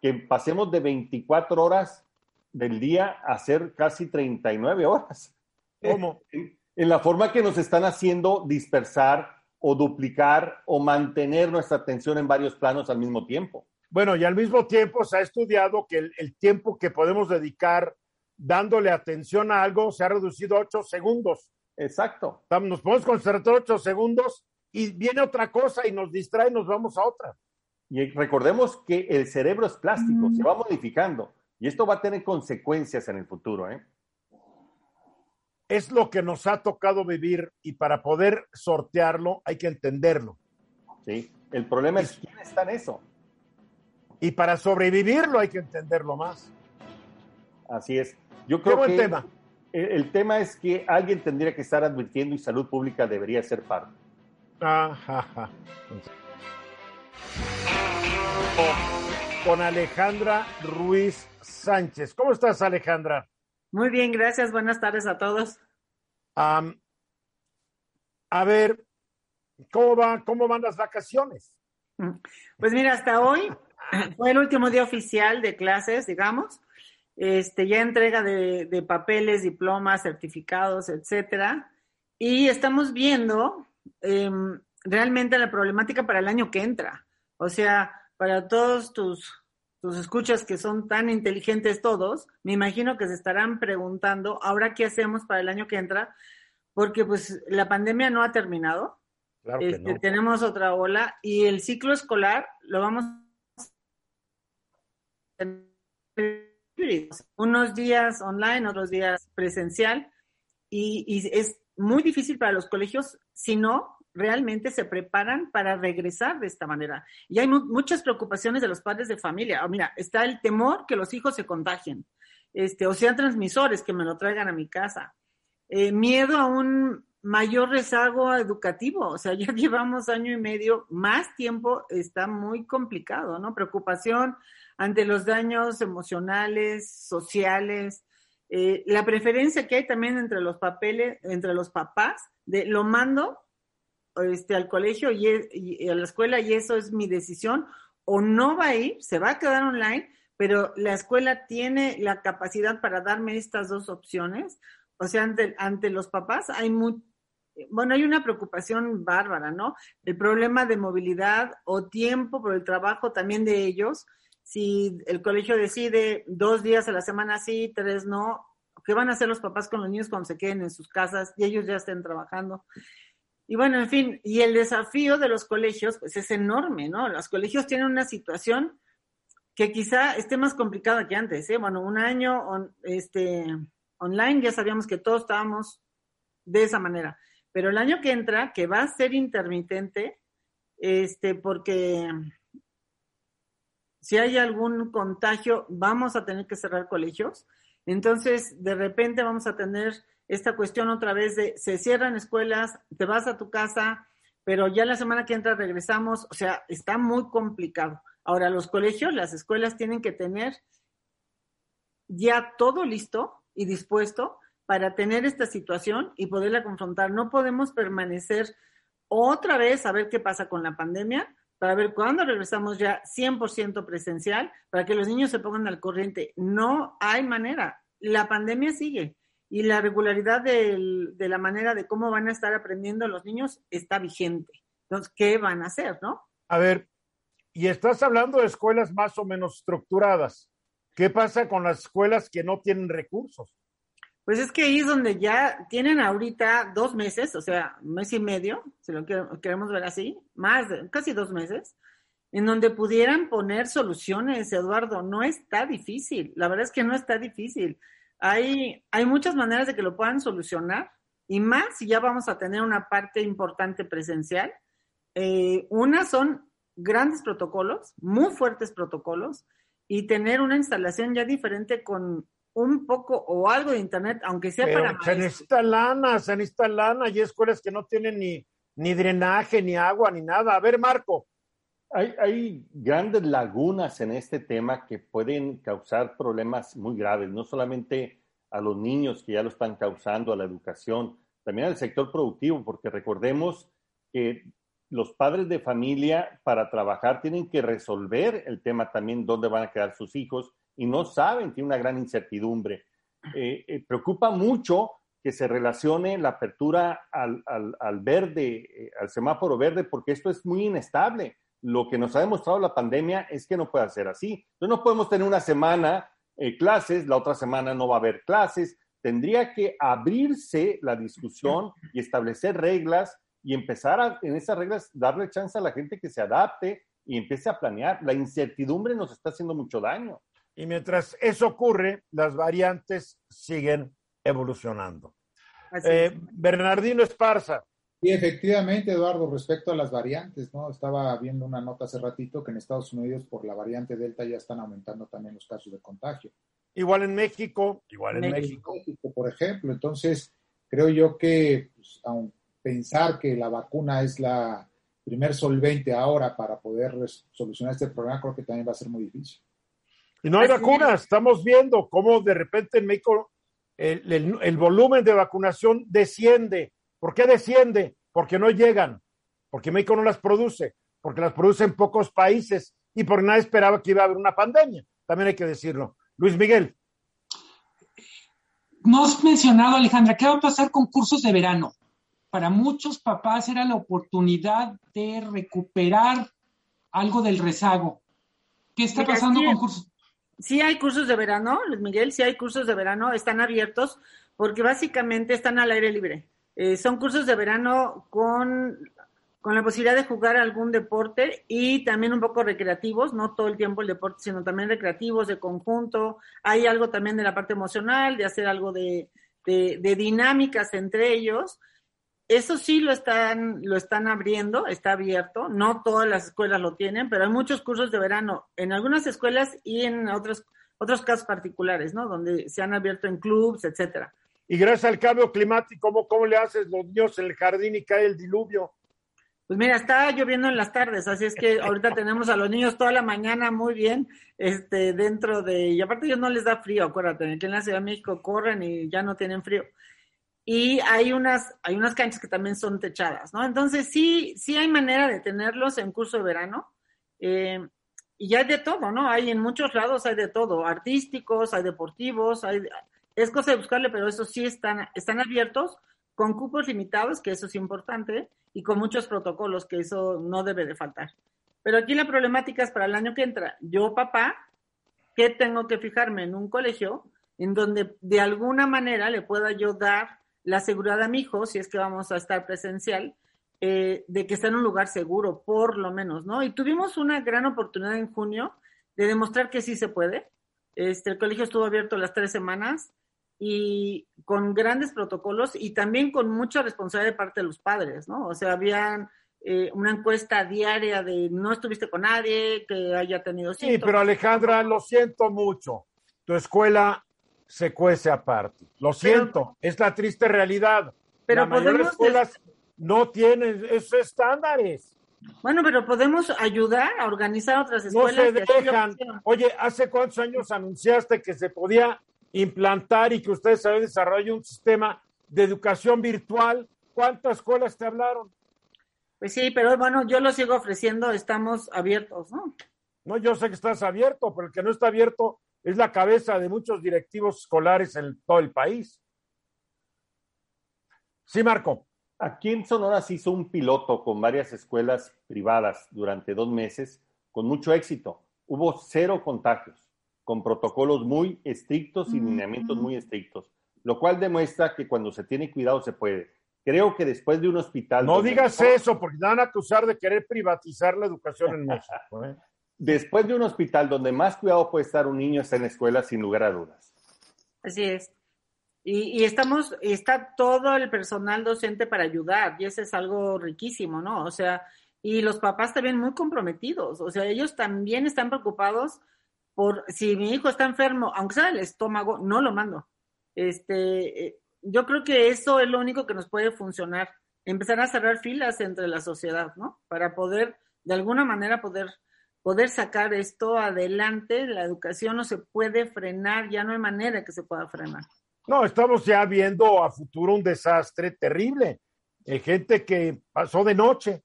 que pasemos de 24 horas del día a ser casi 39 horas. ¿Cómo? En, la forma que nos están haciendo dispersar o duplicar o mantener nuestra atención en varios planos al mismo tiempo. Bueno, y al mismo tiempo se ha estudiado que el, el tiempo que podemos dedicar dándole atención a algo se ha reducido a 8 segundos. Exacto. Nos podemos concentrar ocho segundos y viene otra cosa y nos distrae y nos vamos a otra. Y recordemos que el cerebro es plástico, se va modificando y esto va a tener consecuencias en el futuro. ¿eh? Es lo que nos ha tocado vivir y para poder sortearlo hay que entenderlo. Sí, el problema es quién está en eso. Y para sobrevivirlo hay que entenderlo más. Así es. Yo creo Qué buen tema el, tema es que alguien tendría que estar advirtiendo y salud pública debería ser parte. Ajá. Con Alejandra Ruiz Sánchez. ¿Cómo estás, Alejandra? Muy bien, gracias. Buenas tardes a todos. a ver, ¿cómo, va, ¿cómo van las vacaciones? Mm. Pues mira, hasta hoy fue el último día oficial de clases, digamos. Este, ya entrega de, de papeles, diplomas, certificados, etcétera. Y estamos viendo em, realmente la problemática para el año que entra. O sea, para todos tus, tus escuchas que son tan inteligentes todos, me imagino que se estarán preguntando, ahora qué hacemos para el año que entra, porque pues la pandemia no ha terminado. Claro que Este, no. Tenemos otra ola y el ciclo escolar lo vamos a unos días online, otros días presencial y, y es muy difícil para los colegios si no realmente se preparan para regresar de esta manera. Y hay mu muchas preocupaciones de los padres de familia. Oh, mira, está el temor que los hijos se contagien, este, o sean transmisores que me lo traigan a mi casa. Eh, miedo a un mayor rezago educativo, o sea, ya llevamos año y medio, más tiempo, está muy complicado, ¿no? Preocupación ante los daños emocionales, sociales, eh, la preferencia que hay también entre los papeles, entre los papás, de lo mando este, al colegio y, a la escuela y eso es mi decisión, o no va a ir, se va a quedar online, pero la escuela tiene la capacidad para darme estas dos opciones. O sea, ante, ante los papás hay bueno, hay una preocupación bárbara, ¿no? El problema de movilidad o tiempo por el trabajo también de ellos. Si el colegio decide dos días a la semana sí, tres no, ¿qué van a hacer los papás con los niños cuando se queden en sus casas y ellos ya estén trabajando? Y bueno, en fin, y el desafío de los colegios, pues es enorme, ¿no? Los colegios tienen una situación que quizá esté más complicada que antes, ¿eh? Bueno, un año este, online ya sabíamos que todos estábamos de esa manera, pero el año que entra, que va a ser intermitente, este, porque si hay algún contagio, vamos a tener que cerrar colegios. Entonces, de repente vamos a tener esta cuestión otra vez de se cierran escuelas, te vas a tu casa, pero ya la semana que entra regresamos, o sea, está muy complicado. Ahora, los colegios, las escuelas tienen que tener ya todo listo y dispuesto para tener esta situación y poderla confrontar. No podemos permanecer otra vez a ver qué pasa con la pandemia, para ver cuándo regresamos ya 100% presencial, para que los niños se pongan al corriente. No hay manera. La pandemia sigue y la regularidad de la manera de cómo van a estar aprendiendo los niños está vigente. Entonces, ¿qué van a hacer, no? A ver, y estás hablando de escuelas más o menos estructuradas. ¿Qué pasa con las escuelas que no tienen recursos? Pues es que ahí es donde ya tienen ahorita dos meses, o sea, mes y medio, si lo queremos ver así, más de casi dos meses, en donde pudieran poner soluciones, Eduardo. No está difícil, la verdad es que no está difícil. Hay, hay muchas maneras de que lo puedan solucionar y más si ya vamos a tener una parte importante presencial. Eh, una son grandes protocolos, muy fuertes protocolos, y tener una instalación ya diferente con un poco o algo de internet, aunque sea Pero para se necesita lana, se necesita lana, y hay escuelas que no tienen ni, ni drenaje, ni agua, ni nada. A ver, Marco. Hay, hay, grandes lagunas en este tema que pueden causar problemas muy graves, no solamente a los niños que ya lo están causando, a la educación, también al sector productivo, porque recordemos que los padres de familia para trabajar tienen que resolver el tema también dónde van a quedar sus hijos y no saben, tiene una gran incertidumbre. Eh, eh, preocupa mucho que se relacione la apertura al, al, al verde, eh, al semáforo verde, porque esto es muy inestable. Lo que nos ha demostrado la pandemia es que no puede ser así. Entonces no podemos tener una semana eh, clases, la otra semana no va a haber clases. Tendría que abrirse la discusión y establecer reglas y empezar a, en esas reglas, darle chance a la gente que se adapte y empiece a planear. La incertidumbre nos está haciendo mucho daño. Y mientras eso ocurre, las variantes siguen evolucionando. Eh, Bernardino Esparza. Sí, efectivamente, Eduardo, respecto a las variantes, ¿no? Estaba viendo una nota hace ratito que en Estados Unidos por la variante Delta ya están aumentando también los casos de contagio. Igual en México, igual en México. México por ejemplo. Entonces, creo yo que, pues, aun pensar que la vacuna es la primer solvente ahora para poder solucionar este problema, creo que también va a ser muy difícil. Y no hay vacunas, estamos viendo cómo de repente en México el, el, el volumen de vacunación desciende. ¿Por qué desciende? Porque no llegan, porque México no las produce, porque las produce en pocos países y porque nadie esperaba que iba a haber una pandemia. También hay que decirlo. Luis Miguel. No has mencionado, Alejandra, ¿qué va a pasar con cursos de verano? Para muchos papás era la oportunidad de recuperar algo del rezago. ¿Qué está pasando con cursos? Sí hay cursos de verano, Luis Miguel, sí hay cursos de verano, están abiertos porque básicamente están al aire libre. Eh, son cursos de verano con, con la posibilidad de jugar algún deporte y también un poco recreativos, no todo el tiempo el deporte, sino también recreativos, de conjunto. Hay algo también de la parte emocional, de hacer algo de, de, de dinámicas entre ellos. Eso sí lo están, lo están abriendo, está abierto. No todas las escuelas lo tienen, pero hay muchos cursos de verano en algunas escuelas y en otros, otros casos particulares, ¿no? Donde se han abierto en clubs, etcétera. Y gracias al cambio climático, ¿cómo, cómo le haces los niños en el jardín y cae el diluvio? Pues mira, está lloviendo en las tardes, así es que ahorita tenemos a los niños toda la mañana muy bien, este, dentro de, y aparte ellos no les da frío, acuérdate, aquí en la Ciudad de México corren y ya no tienen frío. Y hay unas, hay unas canchas que también son techadas, ¿no? Entonces sí, sí hay manera de tenerlos en curso de verano. Eh, y hay de todo, ¿no? Hay en muchos lados hay de todo, artísticos, hay deportivos, hay, es cosa de buscarle, pero eso sí están, están abiertos con cupos limitados, que eso es importante, y con muchos protocolos, que eso no debe de faltar. Pero aquí la problemática es para el año que entra. Yo, papá, ¿qué tengo que fijarme en un colegio en donde de alguna manera le pueda yo dar la seguridad a mi hijo, si es que vamos a estar presencial, eh, de que está en un lugar seguro, por lo menos, ¿no? Y tuvimos una gran oportunidad en junio de demostrar que sí se puede. Este, el colegio estuvo abierto las tres semanas y con grandes protocolos y también con mucha responsabilidad de parte de los padres, ¿no? O sea, habían eh, una encuesta diaria de no estuviste con nadie, que haya tenido Sí, síntomas. pero Alejandra, lo siento mucho. Tu escuela se cuece aparte. Lo siento, es la triste realidad. Pero la mayoría de escuelas no tienen esos estándares. Bueno, pero podemos ayudar a organizar otras No escuelas. se así lo dejan. Oye, ¿hace cuántos años anunciaste que se podía implantar y que ustedes habían desarrollado un sistema de educación virtual? ¿Cuántas escuelas te hablaron? Pues sí, pero bueno, yo lo sigo ofreciendo, estamos abiertos, ¿no? No, yo sé que estás abierto, pero el que no está abierto es la cabeza de muchos directivos escolares en todo el país. Sí, Marco. Aquí en Sonora se hizo un piloto con varias escuelas privadas durante dos meses con mucho éxito. Hubo cero contagios, con protocolos muy estrictos y lineamientos muy estrictos, lo cual demuestra que cuando se tiene cuidado se puede. Creo que después de un hospital... No digas mejor- eso, porque te van a acusar de querer privatizar la educación en México. ¿eh? Después de un hospital donde más cuidado puede estar un niño está en la escuela, sin lugar a dudas. Así es. Y, y estamos, está todo el personal docente para ayudar, y eso es algo riquísimo, ¿no? O sea, y los papás también muy comprometidos, o sea, ellos también están preocupados por si mi hijo está enfermo, aunque sea del estómago, no lo mando. Este, eh, yo creo que eso es lo único que nos puede funcionar, empezar a cerrar filas entre la sociedad, ¿no? Para poder, de alguna manera, poder poder sacar esto adelante, la educación no se puede frenar, ya no hay manera que se pueda frenar. No, estamos ya viendo a futuro un desastre terrible. Hay gente que pasó de noche.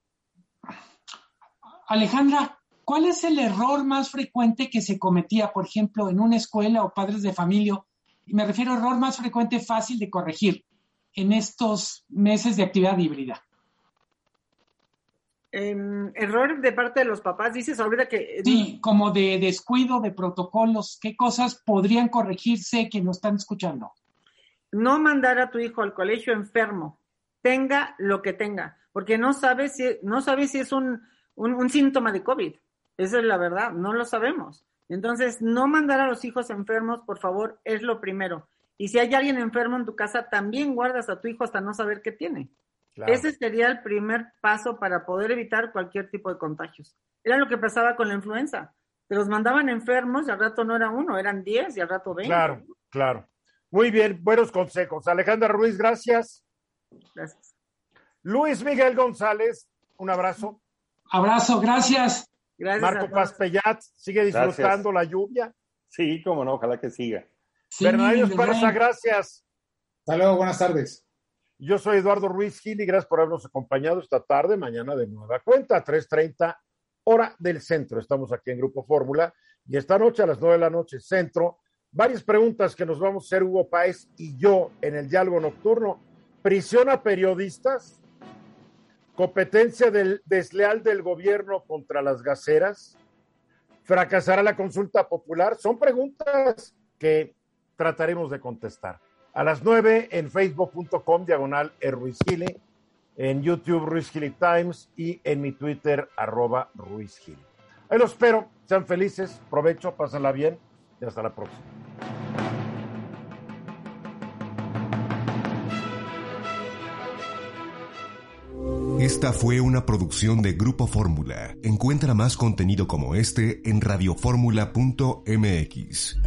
Alejandra, ¿cuál es el error más frecuente que se cometía, por ejemplo, en una escuela o padres de familia? Y me refiero a error más frecuente, fácil de corregir en estos meses de actividad híbrida. Em, error de parte de los papás, dices ahorita que... Sí, como de descuido de protocolos, ¿qué cosas podrían corregirse que nos están escuchando? No mandar a tu hijo al colegio enfermo, tenga lo que tenga, porque no sabes si, no sabes si es un, un, un síntoma de COVID. Esa es la verdad, no lo sabemos. Entonces, no mandar a los hijos enfermos, por favor, es lo primero. Y si hay alguien enfermo en tu casa, también guardas a tu hijo hasta no saber qué tiene. Claro. Ese sería el primer paso para poder evitar cualquier tipo de contagios. Era lo que pasaba con la influenza. Te los mandaban enfermos y al rato no era uno, eran 10 y al rato 20. Claro, claro. Muy bien, buenos consejos. Alejandra Ruiz, gracias. Gracias. Luis Miguel González, un abrazo. Abrazo, gracias. Gracias. Marco a todos. Paz Pellat, sigue disfrutando la lluvia. Sí, cómo no, ojalá que siga. Bernardino Esparza, gracias. Hasta luego, buenas tardes. Yo soy Eduardo Ruiz Gil y gracias por habernos acompañado esta tarde, mañana de nueva cuenta, 3.30 hora del centro. Estamos aquí en Grupo Fórmula y esta noche a las 9 de la noche, centro, varias preguntas que nos vamos a hacer Hugo Páez y yo en el diálogo nocturno. ¿Prisión a periodistas? ¿Competencia del, desleal del gobierno contra las gaceras? ¿Fracasará la consulta popular? Son preguntas que trataremos de contestar. A las 9 en facebook.com diagonal Ruizgili, en YouTube Ruiz Times. Y en mi Twitter arroba Ruiz Ahí los espero, sean felices, provecho, pásenla bien. Y hasta la próxima. Esta fue una producción de Grupo Fórmula. Encuentra más contenido como este en radioformula.mx.